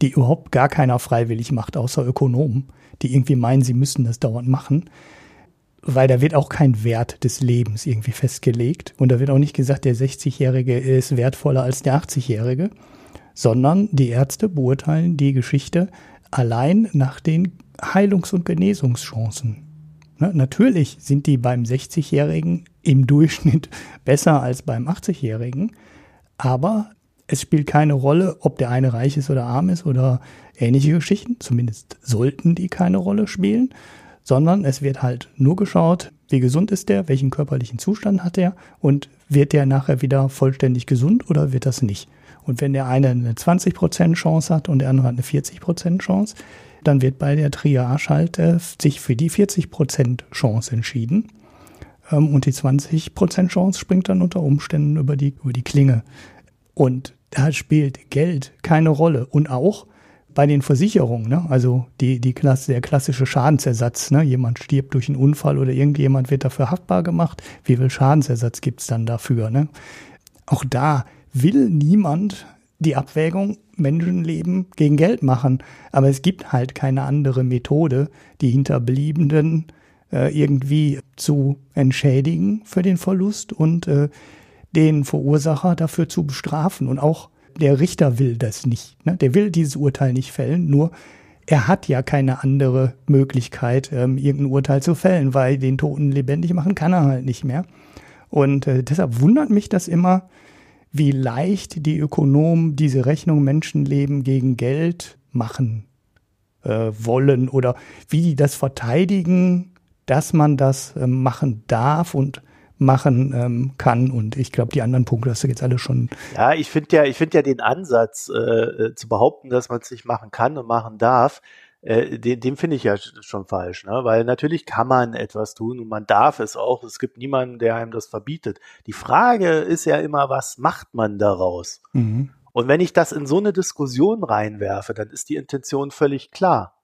die überhaupt gar keiner freiwillig macht, außer Ökonomen, die irgendwie meinen, sie müssen das dauernd machen. Weil da wird auch kein Wert des Lebens irgendwie festgelegt. Und da wird auch nicht gesagt, der 60-Jährige ist wertvoller als der 80-Jährige, sondern die Ärzte beurteilen die Geschichte allein nach den Heilungs- und Genesungschancen. Ne? Natürlich sind die beim 60-Jährigen im Durchschnitt (laughs) besser als beim 80-Jährigen, aber es spielt keine Rolle, ob der eine reich ist oder arm ist oder ähnliche Geschichten. Zumindest sollten die keine Rolle spielen, sondern es wird halt nur geschaut, wie gesund ist der, welchen körperlichen Zustand hat er und wird der nachher wieder vollständig gesund oder wird das nicht. Und wenn der eine eine 20% Chance hat und der andere hat eine 40% Chance, dann wird bei der Triage halt äh, sich für die 40% Chance entschieden. Ähm, und die 20% Chance springt dann unter Umständen über die, über die Klinge. Und da spielt Geld keine Rolle. Und auch bei den Versicherungen, ne? also die, die Klasse, der klassische Schadensersatz, ne? jemand stirbt durch einen Unfall oder irgendjemand wird dafür haftbar gemacht, wie viel Schadensersatz gibt's dann dafür? Ne? Auch da will niemand die Abwägung Menschenleben gegen Geld machen, aber es gibt halt keine andere Methode, die Hinterbliebenen äh, irgendwie zu entschädigen für den Verlust und äh, den Verursacher dafür zu bestrafen und auch der Richter will das nicht. Ne? Der will dieses Urteil nicht fällen, nur er hat ja keine andere Möglichkeit, ähm, irgendein Urteil zu fällen, weil den Toten lebendig machen kann er halt nicht mehr. Und äh, deshalb wundert mich das immer, wie leicht die Ökonomen diese Rechnung Menschenleben gegen Geld machen äh, wollen oder wie die das verteidigen, dass man das äh, machen darf und machen ähm, kann. Und ich glaube, die anderen Punkte hast du jetzt alle schon. Ja, ich finde ja, ich finde ja den Ansatz äh, äh zu behaupten, dass man es nicht machen kann und machen darf, äh, den, den finde ich ja schon falsch, ne? Weil natürlich kann man etwas tun und man darf es auch. Es gibt niemanden, der einem das verbietet. Die Frage ist ja immer, was macht man daraus? Mhm. Und wenn ich das in so eine Diskussion reinwerfe, dann ist die Intention völlig klar.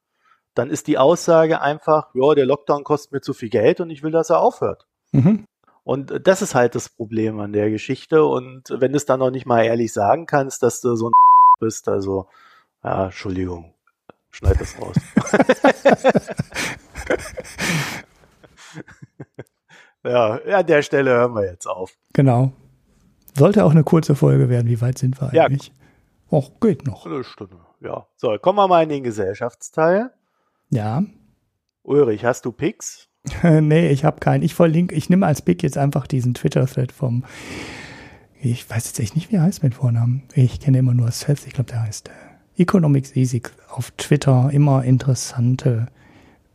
Dann ist die Aussage einfach, ja, der Lockdown kostet mir zu viel Geld und ich will, dass er aufhört. Mhm. Und das ist halt das Problem an der Geschichte. Und wenn du es dann noch nicht mal ehrlich sagen kannst, dass du so ein (laughs) bist, also, ja, Entschuldigung, schneid das raus. (laughs) ja, an der Stelle hören wir jetzt auf. Genau. Sollte auch eine kurze Folge werden. Wie weit sind wir eigentlich? Ja. Och, geht noch. Eine Stunde, ja. So, kommen wir mal in den Gesellschaftsteil. Ja. Ulrich, hast du Picks? (laughs) nee, ich habe keinen. Ich verlinke, ich nehme als Pick jetzt einfach diesen Twitter-Thread vom, ich weiß jetzt echt nicht, wie er heißt mit Vornamen. Ich kenne immer nur das Fest, ich glaube, der heißt äh, Economics Easy auf Twitter. Immer interessante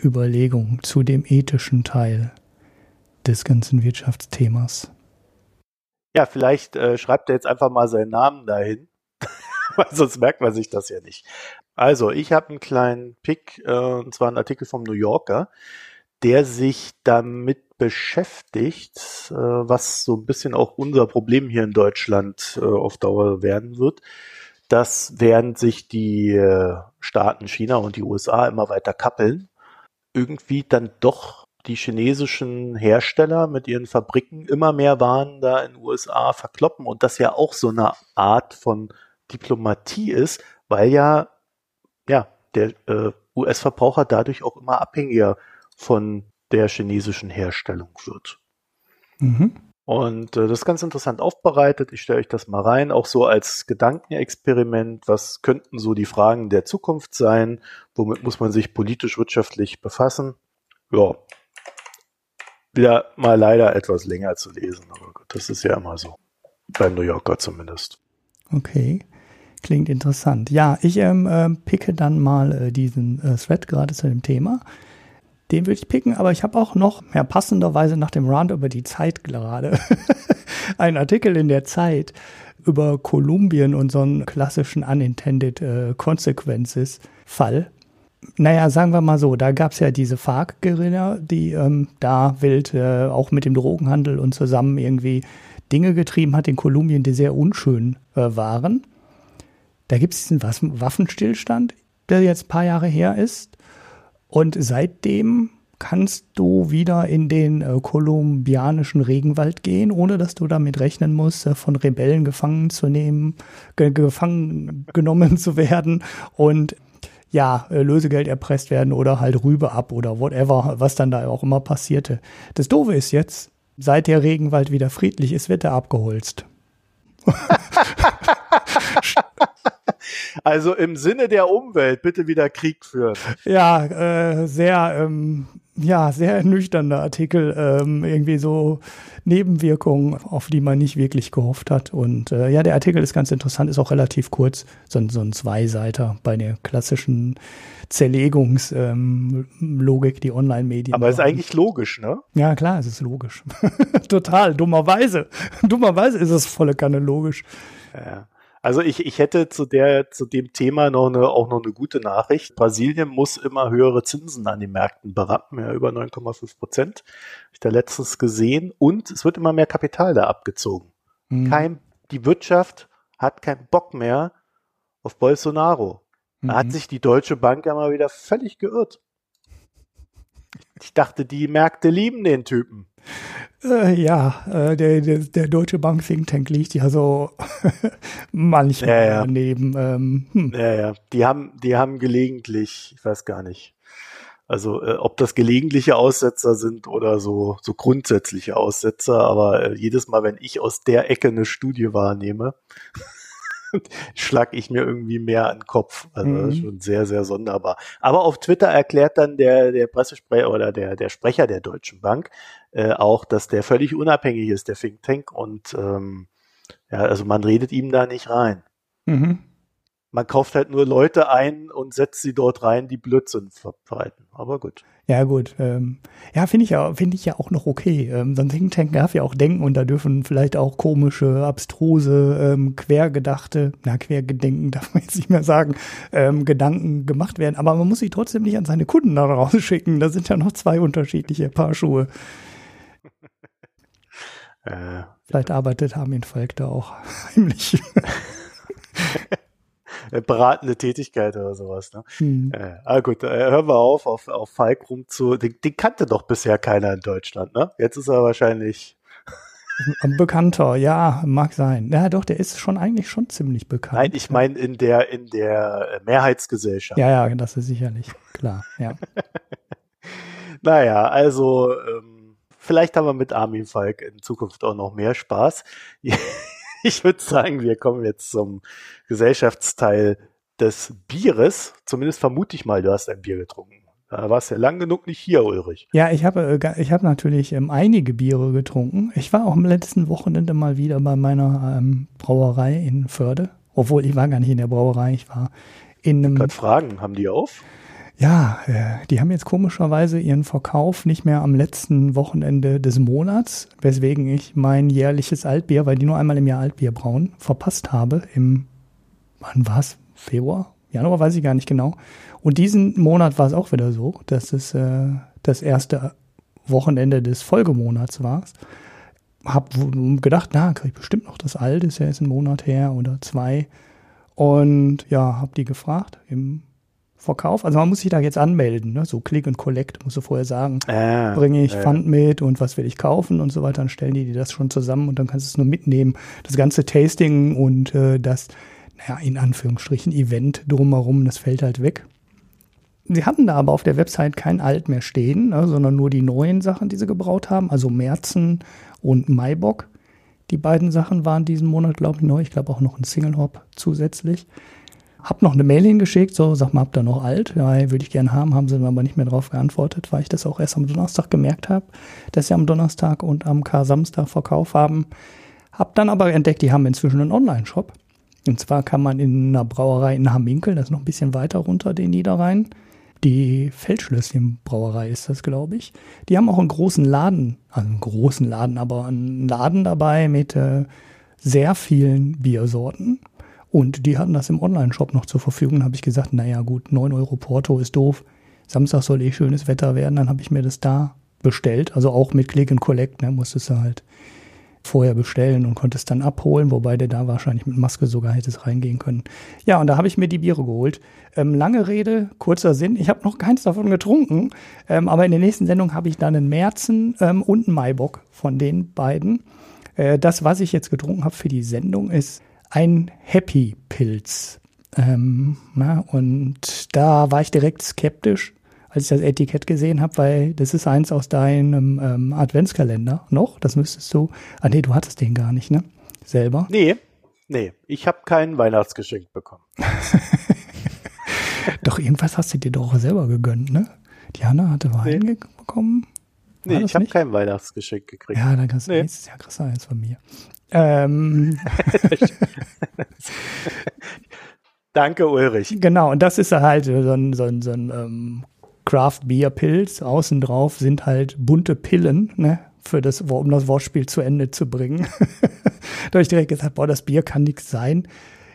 Überlegungen zu dem ethischen Teil des ganzen Wirtschaftsthemas. Ja, vielleicht äh, schreibt er jetzt einfach mal seinen Namen dahin, (laughs) weil sonst merkt man sich das ja nicht. Also, ich habe einen kleinen Pick, äh, und zwar einen Artikel vom New Yorker der sich damit beschäftigt, äh, was so ein bisschen auch unser Problem hier in Deutschland äh, auf Dauer werden wird, dass während sich die äh, Staaten China und die USA immer weiter kappeln, irgendwie dann doch die chinesischen Hersteller mit ihren Fabriken immer mehr Waren da in den USA verkloppen und das ja auch so eine Art von Diplomatie ist, weil ja, ja, der äh, US-Verbraucher dadurch auch immer abhängiger von der chinesischen Herstellung wird. Mhm. Und äh, das ist ganz interessant aufbereitet. Ich stelle euch das mal rein, auch so als Gedankenexperiment. Was könnten so die Fragen der Zukunft sein? Womit muss man sich politisch, wirtschaftlich befassen? Ja, wieder mal leider etwas länger zu lesen, aber gut, das ist ja immer so. Beim New Yorker zumindest. Okay. Klingt interessant. Ja, ich ähm, äh, picke dann mal äh, diesen äh, Thread gerade zu dem Thema. Den würde ich picken, aber ich habe auch noch, ja, passenderweise nach dem Rand über die Zeit gerade, (laughs) einen Artikel in der Zeit über Kolumbien und so einen klassischen Unintended äh, Consequences Fall. Naja, sagen wir mal so, da gab es ja diese FARC-Guerilla, die ähm, da wild äh, auch mit dem Drogenhandel und zusammen irgendwie Dinge getrieben hat in Kolumbien, die sehr unschön äh, waren. Da gibt es diesen Waffenstillstand, der jetzt ein paar Jahre her ist. Und seitdem kannst du wieder in den äh, kolumbianischen Regenwald gehen, ohne dass du damit rechnen musst, äh, von Rebellen gefangen zu nehmen, ge gefangen genommen (laughs) zu werden und ja, äh, Lösegeld erpresst werden oder halt Rübe ab oder whatever, was dann da auch immer passierte. Das Doofe ist jetzt, seit der Regenwald wieder friedlich ist, wird er abgeholzt. (laughs) (laughs) Also im Sinne der Umwelt bitte wieder Krieg führen. Ja, äh, sehr, ähm, ja, sehr nüchterner Artikel, ähm, irgendwie so Nebenwirkungen, auf die man nicht wirklich gehofft hat. Und äh, ja, der Artikel ist ganz interessant, ist auch relativ kurz, so, so ein Zweiseiter bei der klassischen Zerlegungslogik, ähm, die Online-Medien. Aber ist eigentlich logisch, ne? Ja, klar, es ist logisch. (laughs) Total, dummerweise. dummerweise ist es volle Kanne logisch. Ja. Also ich, ich hätte zu der, zu dem Thema noch eine, auch noch eine gute Nachricht. Brasilien muss immer höhere Zinsen an den Märkten berappen, ja, über 9,5 Prozent. Habe ich da letztens gesehen. Und es wird immer mehr Kapital da abgezogen. Mhm. Kein, die Wirtschaft hat keinen Bock mehr auf Bolsonaro. Da hat mhm. sich die Deutsche Bank ja mal wieder völlig geirrt. Ich dachte, die Märkte lieben den Typen. Äh, ja, äh, der, der, der Deutsche Bank Think Tank liegt ja so (laughs) manchmal ja, ja. daneben. Ähm, hm. Ja, ja. Die haben, die haben gelegentlich, ich weiß gar nicht. Also äh, ob das gelegentliche Aussetzer sind oder so, so grundsätzliche Aussetzer, aber jedes Mal, wenn ich aus der Ecke eine Studie wahrnehme, (laughs) schlag ich mir irgendwie mehr an den Kopf. Also mhm. schon sehr, sehr sonderbar. Aber auf Twitter erklärt dann der, der Pressesprecher oder der, der Sprecher der Deutschen Bank äh, auch, dass der völlig unabhängig ist, der Think Tank. Und ähm, ja, also man redet ihm da nicht rein. Mhm man kauft halt nur Leute ein und setzt sie dort rein, die Blödsinn verbreiten. Aber gut. Ja, gut. Ähm, ja, finde ich ja, finde ich ja auch noch okay. Ähm, so ein Think Tank darf ja auch denken und da dürfen vielleicht auch komische, abstruse, ähm, quergedachte, na, quergedenken darf man jetzt nicht mehr sagen, ähm, Gedanken gemacht werden. Aber man muss sie trotzdem nicht an seine Kunden da rausschicken. Da sind ja noch zwei unterschiedliche Paar Schuhe. (laughs) äh. Vielleicht arbeitet Armin Falk da auch heimlich. (laughs) Äh, beratende Tätigkeit oder sowas. Ne? Hm. Äh, ah gut, äh, hören wir auf, auf, auf Falk rum zu. Den, den, kannte doch bisher keiner in Deutschland, ne? Jetzt ist er wahrscheinlich. Bekannter, ja, mag sein. Ja, doch, der ist schon eigentlich schon ziemlich bekannt. Nein, ich meine in der, in der Mehrheitsgesellschaft. Ja, ja, das ist sicherlich klar, ja. (laughs) naja, also ähm, vielleicht haben wir mit Armin Falk in Zukunft auch noch mehr Spaß. Ich würde sagen, wir kommen jetzt zum Gesellschaftsteil des Bieres. Zumindest vermute ich mal, du hast ein Bier getrunken. Da warst du ja lang genug nicht hier, Ulrich. Ja, ich habe äh, ich hab natürlich ähm, einige Biere getrunken. Ich war auch am letzten Wochenende mal wieder bei meiner ähm, Brauerei in Förde. Obwohl, ich war gar nicht in der Brauerei, ich war in einem. Ich kann fragen, haben die auf? Ja, äh, die haben jetzt komischerweise ihren Verkauf nicht mehr am letzten Wochenende des Monats, weswegen ich mein jährliches Altbier, weil die nur einmal im Jahr Altbier brauen, verpasst habe im, wann war es? Februar? Januar, weiß ich gar nicht genau. Und diesen Monat war es auch wieder so, dass es äh, das erste Wochenende des Folgemonats war. Hab gedacht, na, krieg ich bestimmt noch das alte, ist ja jetzt ein Monat her oder zwei. Und ja, hab die gefragt im Verkauf. Also man muss sich da jetzt anmelden, ne? so Click und Collect, musst du vorher sagen, ah, bringe ich äh. Pfand mit und was will ich kaufen und so weiter. Dann stellen die dir das schon zusammen und dann kannst du es nur mitnehmen. Das ganze Tasting und äh, das, naja, in Anführungsstrichen Event drumherum, das fällt halt weg. Sie hatten da aber auf der Website kein Alt mehr stehen, ne, sondern nur die neuen Sachen, die sie gebraut haben, also Merzen und Maibock. Die beiden Sachen waren diesen Monat, glaube ich, neu. Ich glaube auch noch ein Single Hop zusätzlich. Hab noch eine Mail hingeschickt, so, sag mal, habt ihr noch alt? Ja, würde ich gerne haben, haben sie mir aber nicht mehr drauf geantwortet, weil ich das auch erst am Donnerstag gemerkt habe, dass sie am Donnerstag und am K-Samstag Verkauf haben. Hab dann aber entdeckt, die haben inzwischen einen Online-Shop. Und zwar kann man in einer Brauerei in Hamminkel, das ist noch ein bisschen weiter runter, den Niederrhein, die Feldschlösschen-Brauerei ist das, glaube ich. Die haben auch einen großen Laden, also einen großen Laden, aber einen Laden dabei mit äh, sehr vielen Biersorten. Und die hatten das im Online-Shop noch zur Verfügung. Da habe ich gesagt, naja gut, 9 Euro Porto ist doof. Samstag soll eh schönes Wetter werden. Dann habe ich mir das da bestellt. Also auch mit Click and Collect, ne, musstest du halt vorher bestellen und konntest dann abholen, wobei der da wahrscheinlich mit Maske sogar hättest reingehen können. Ja, und da habe ich mir die Biere geholt. Ähm, lange Rede, kurzer Sinn. Ich habe noch keins davon getrunken, ähm, aber in der nächsten Sendung habe ich dann einen Märzen ähm, und einen Maibock von den beiden. Äh, das, was ich jetzt getrunken habe für die Sendung, ist ein Happy Pilz. Ähm, na, und da war ich direkt skeptisch, als ich das Etikett gesehen habe, weil das ist eins aus deinem ähm, Adventskalender noch. Das müsstest du. Ah nee, du hattest den gar nicht, ne? Selber. Nee. Nee, ich habe kein Weihnachtsgeschenk bekommen. (laughs) doch, irgendwas hast du dir doch selber gegönnt, ne? Diana hatte Wein nee. bekommen. Nee, ich habe kein Weihnachtsgeschenk gekriegt. Ja, dann kannst du nee. nächstes Jahr kriegst du eins von mir. Ähm. (laughs) Danke, Ulrich. Genau, und das ist halt so ein, so ein, so ein ähm, Craft Beer Pilz. Außen drauf sind halt bunte Pillen, ne? Für das, um das Wortspiel zu Ende zu bringen. (laughs) da habe ich direkt gesagt, boah, das Bier kann nichts sein.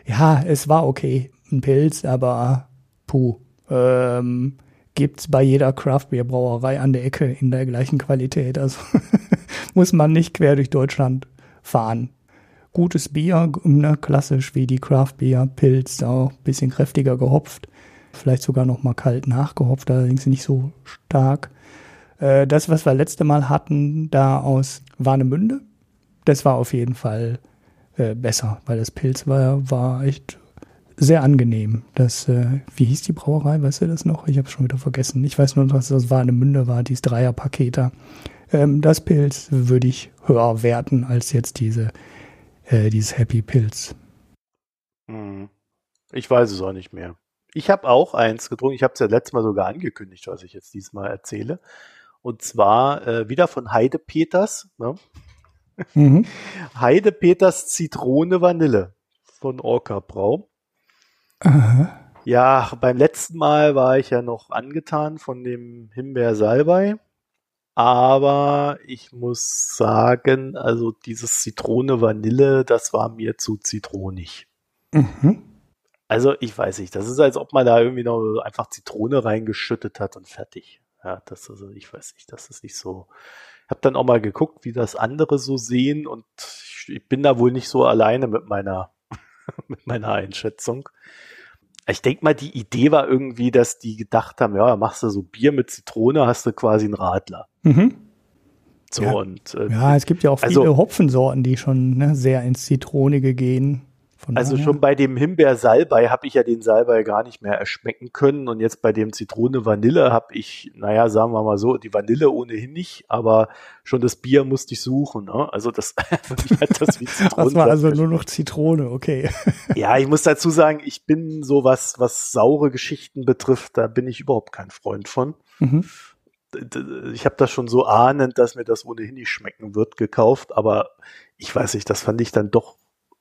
Ja, es war okay, ein Pilz, aber puh. Ähm, gibt's bei jeder Craft Beer Brauerei an der Ecke in der gleichen Qualität. Also (laughs) muss man nicht quer durch Deutschland fahren. Gutes Bier, ne, klassisch wie die Craft Beer, Pilz, auch ein bisschen kräftiger gehopft. Vielleicht sogar noch mal kalt nachgehopft, allerdings nicht so stark. Äh, das, was wir letzte Mal hatten, da aus Warnemünde, das war auf jeden Fall äh, besser, weil das Pilz war, war echt sehr angenehm. Das, äh, wie hieß die Brauerei? Weißt du das noch? Ich habe schon wieder vergessen. Ich weiß nur, dass das Warnemünde war, dieses Dreierpaketer. Ähm, das Pilz würde ich höher werten als jetzt diese, äh, dieses Happy Pilz. Hm. Ich weiß es auch nicht mehr. Ich habe auch eins getrunken. Ich habe es ja letztes Mal sogar angekündigt, was ich jetzt diesmal erzähle. Und zwar äh, wieder von Heide Peters. Ne? Mhm. (laughs) Heide Peters Zitrone Vanille von Orca Brau. Aha. Ja, beim letzten Mal war ich ja noch angetan von dem Himbeer Salbei. Aber ich muss sagen, also dieses Zitrone Vanille, das war mir zu zitronig. Mhm. Also ich weiß nicht, das ist, als ob man da irgendwie noch einfach Zitrone reingeschüttet hat und fertig. Ja, das also ich weiß nicht, das ist nicht so. Ich habe dann auch mal geguckt, wie das andere so sehen und ich bin da wohl nicht so alleine mit meiner (laughs) mit meiner Einschätzung. Ich denke mal, die Idee war irgendwie, dass die gedacht haben, ja, machst du so Bier mit Zitrone, hast du quasi einen Radler. Mhm. So ja. und äh, ja, es gibt ja auch also viele also, Hopfensorten, die schon ne, sehr ins Zitronige gehen. Von also daher. schon bei dem Himbeer-Salbei habe ich ja den Salbei gar nicht mehr erschmecken können und jetzt bei dem Zitrone-Vanille habe ich, naja, sagen wir mal so, die Vanille ohnehin nicht, aber schon das Bier musste ich suchen. Ne? Also das, (laughs) das wie (laughs) Zitrone. das war also nur noch Zitrone, okay. (laughs) ja, ich muss dazu sagen, ich bin so was, was saure Geschichten betrifft, da bin ich überhaupt kein Freund von. Mhm ich habe das schon so ahnend, dass mir das ohnehin nicht schmecken wird, gekauft, aber ich weiß nicht, das fand ich dann doch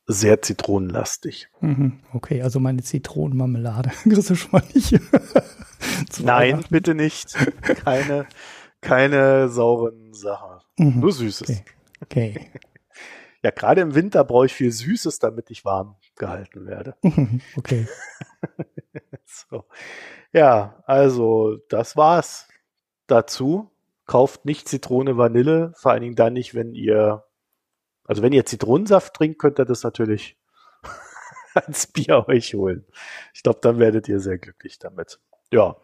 sehr zitronenlastig. Mhm, okay, also meine Zitronenmarmelade (laughs) kriegst du schon mal nicht. (laughs) Nein, bitte nicht. Keine, keine sauren Sachen. Mhm, Nur Süßes. Okay. okay. (laughs) Ja, gerade im Winter brauche ich viel Süßes, damit ich warm gehalten werde. okay. so. Ja, also das war's dazu. Kauft nicht Zitrone Vanille, vor allen Dingen dann nicht, wenn ihr also wenn ihr Zitronensaft trinkt, könnt ihr das natürlich (laughs) als Bier euch holen. Ich glaube, dann werdet ihr sehr glücklich damit. Ja.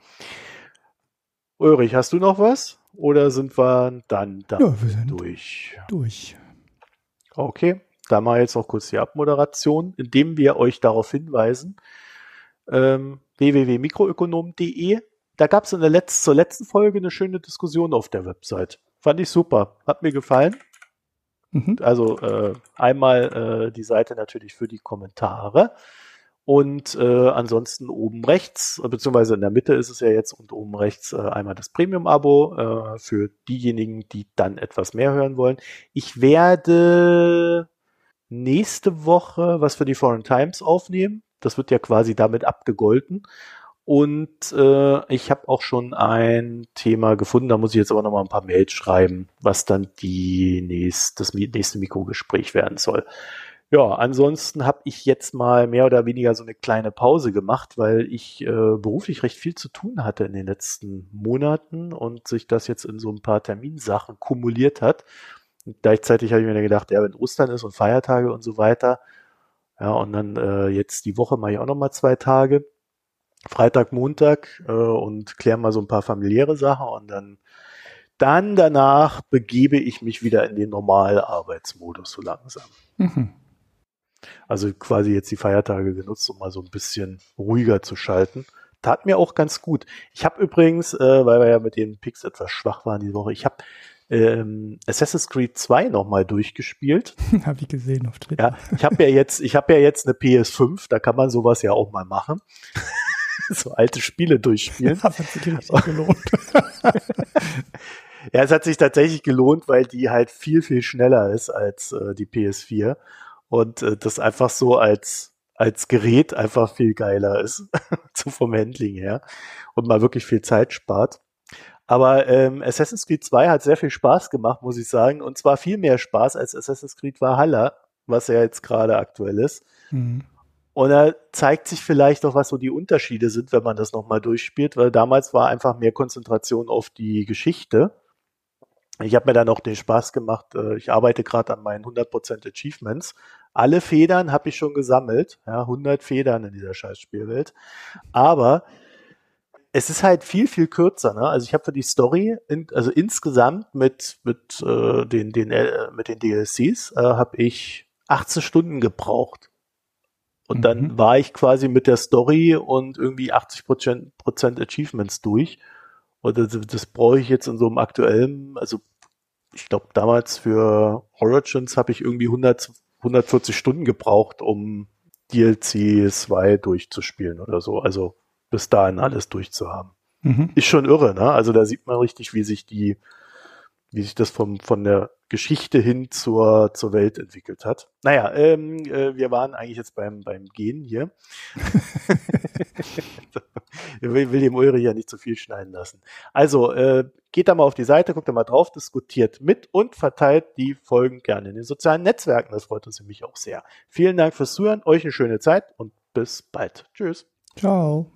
Ulrich, hast du noch was? Oder sind wir dann, dann ja, wir sind durch? Durch. Okay, dann mal jetzt noch kurz die Abmoderation, indem wir euch darauf hinweisen, ähm, www.mikroökonom.de. Da gab es in der Letz zur letzten Folge eine schöne Diskussion auf der Website. Fand ich super. Hat mir gefallen. Mhm. Also äh, einmal äh, die Seite natürlich für die Kommentare und äh, ansonsten oben rechts, beziehungsweise in der Mitte ist es ja jetzt und oben rechts äh, einmal das Premium-Abo äh, für diejenigen, die dann etwas mehr hören wollen. Ich werde nächste Woche was für die Foreign Times aufnehmen. Das wird ja quasi damit abgegolten. Und äh, ich habe auch schon ein Thema gefunden, da muss ich jetzt aber noch mal ein paar Mails schreiben, was dann die nächst, das nächste Mikrogespräch werden soll. Ja, ansonsten habe ich jetzt mal mehr oder weniger so eine kleine Pause gemacht, weil ich äh, beruflich recht viel zu tun hatte in den letzten Monaten und sich das jetzt in so ein paar Terminsachen kumuliert hat. Und gleichzeitig habe ich mir dann gedacht, ja, wenn Ostern ist und Feiertage und so weiter, ja, und dann äh, jetzt die Woche mache ich auch noch mal zwei Tage Freitag, Montag äh, und kläre mal so ein paar familiäre Sachen und dann, dann danach begebe ich mich wieder in den normalen Arbeitsmodus so langsam. Mhm. Also quasi jetzt die Feiertage genutzt, um mal so ein bisschen ruhiger zu schalten. Tat mir auch ganz gut. Ich habe übrigens, äh, weil wir ja mit den Picks etwas schwach waren diese Woche, ich habe ähm, Assassin's Creed 2 nochmal durchgespielt. (laughs) habe ich gesehen auf Twitter. Ja, ich habe ja jetzt, ich habe ja jetzt eine PS5, da kann man sowas ja auch mal machen. (laughs) (laughs) so alte Spiele durchspielen. (laughs) hat sich richtig gelohnt. (laughs) ja, es hat sich tatsächlich gelohnt, weil die halt viel, viel schneller ist als äh, die PS4 und äh, das einfach so als als Gerät einfach viel geiler ist, so vom Handling her und mal wirklich viel Zeit spart. Aber ähm, Assassin's Creed 2 hat sehr viel Spaß gemacht, muss ich sagen. Und zwar viel mehr Spaß als Assassin's Creed Valhalla, was ja jetzt gerade aktuell ist. Mhm. Und da zeigt sich vielleicht auch, was so die Unterschiede sind, wenn man das nochmal durchspielt, weil damals war einfach mehr Konzentration auf die Geschichte. Ich habe mir dann auch den Spaß gemacht, äh, ich arbeite gerade an meinen 100% Achievements. Alle Federn habe ich schon gesammelt, ja, 100 Federn in dieser Scheißspielwelt. Aber es ist halt viel, viel kürzer. Ne? Also ich habe für die Story, in, also insgesamt mit, mit, äh, den, den, äh, mit den DLCs, äh, habe ich 18 Stunden gebraucht. Und mhm. dann war ich quasi mit der Story und irgendwie 80 Prozent, Achievements durch. Und das, das brauche ich jetzt in so einem aktuellen, also ich glaube damals für Origins habe ich irgendwie 100, 140 Stunden gebraucht, um DLC 2 durchzuspielen oder so. Also bis dahin alles durchzuhaben. Mhm. Ist schon irre, ne? Also da sieht man richtig, wie sich die, wie sich das vom, von der Geschichte hin zur, zur Welt entwickelt hat. Naja, ähm, äh, wir waren eigentlich jetzt beim, beim Gehen hier. (laughs) ich will, will dem Ulrich ja nicht zu viel schneiden lassen. Also, äh, geht da mal auf die Seite, guckt da mal drauf, diskutiert mit und verteilt die Folgen gerne in den sozialen Netzwerken. Das freut uns nämlich auch sehr. Vielen Dank fürs Zuhören, euch eine schöne Zeit und bis bald. Tschüss. Ciao.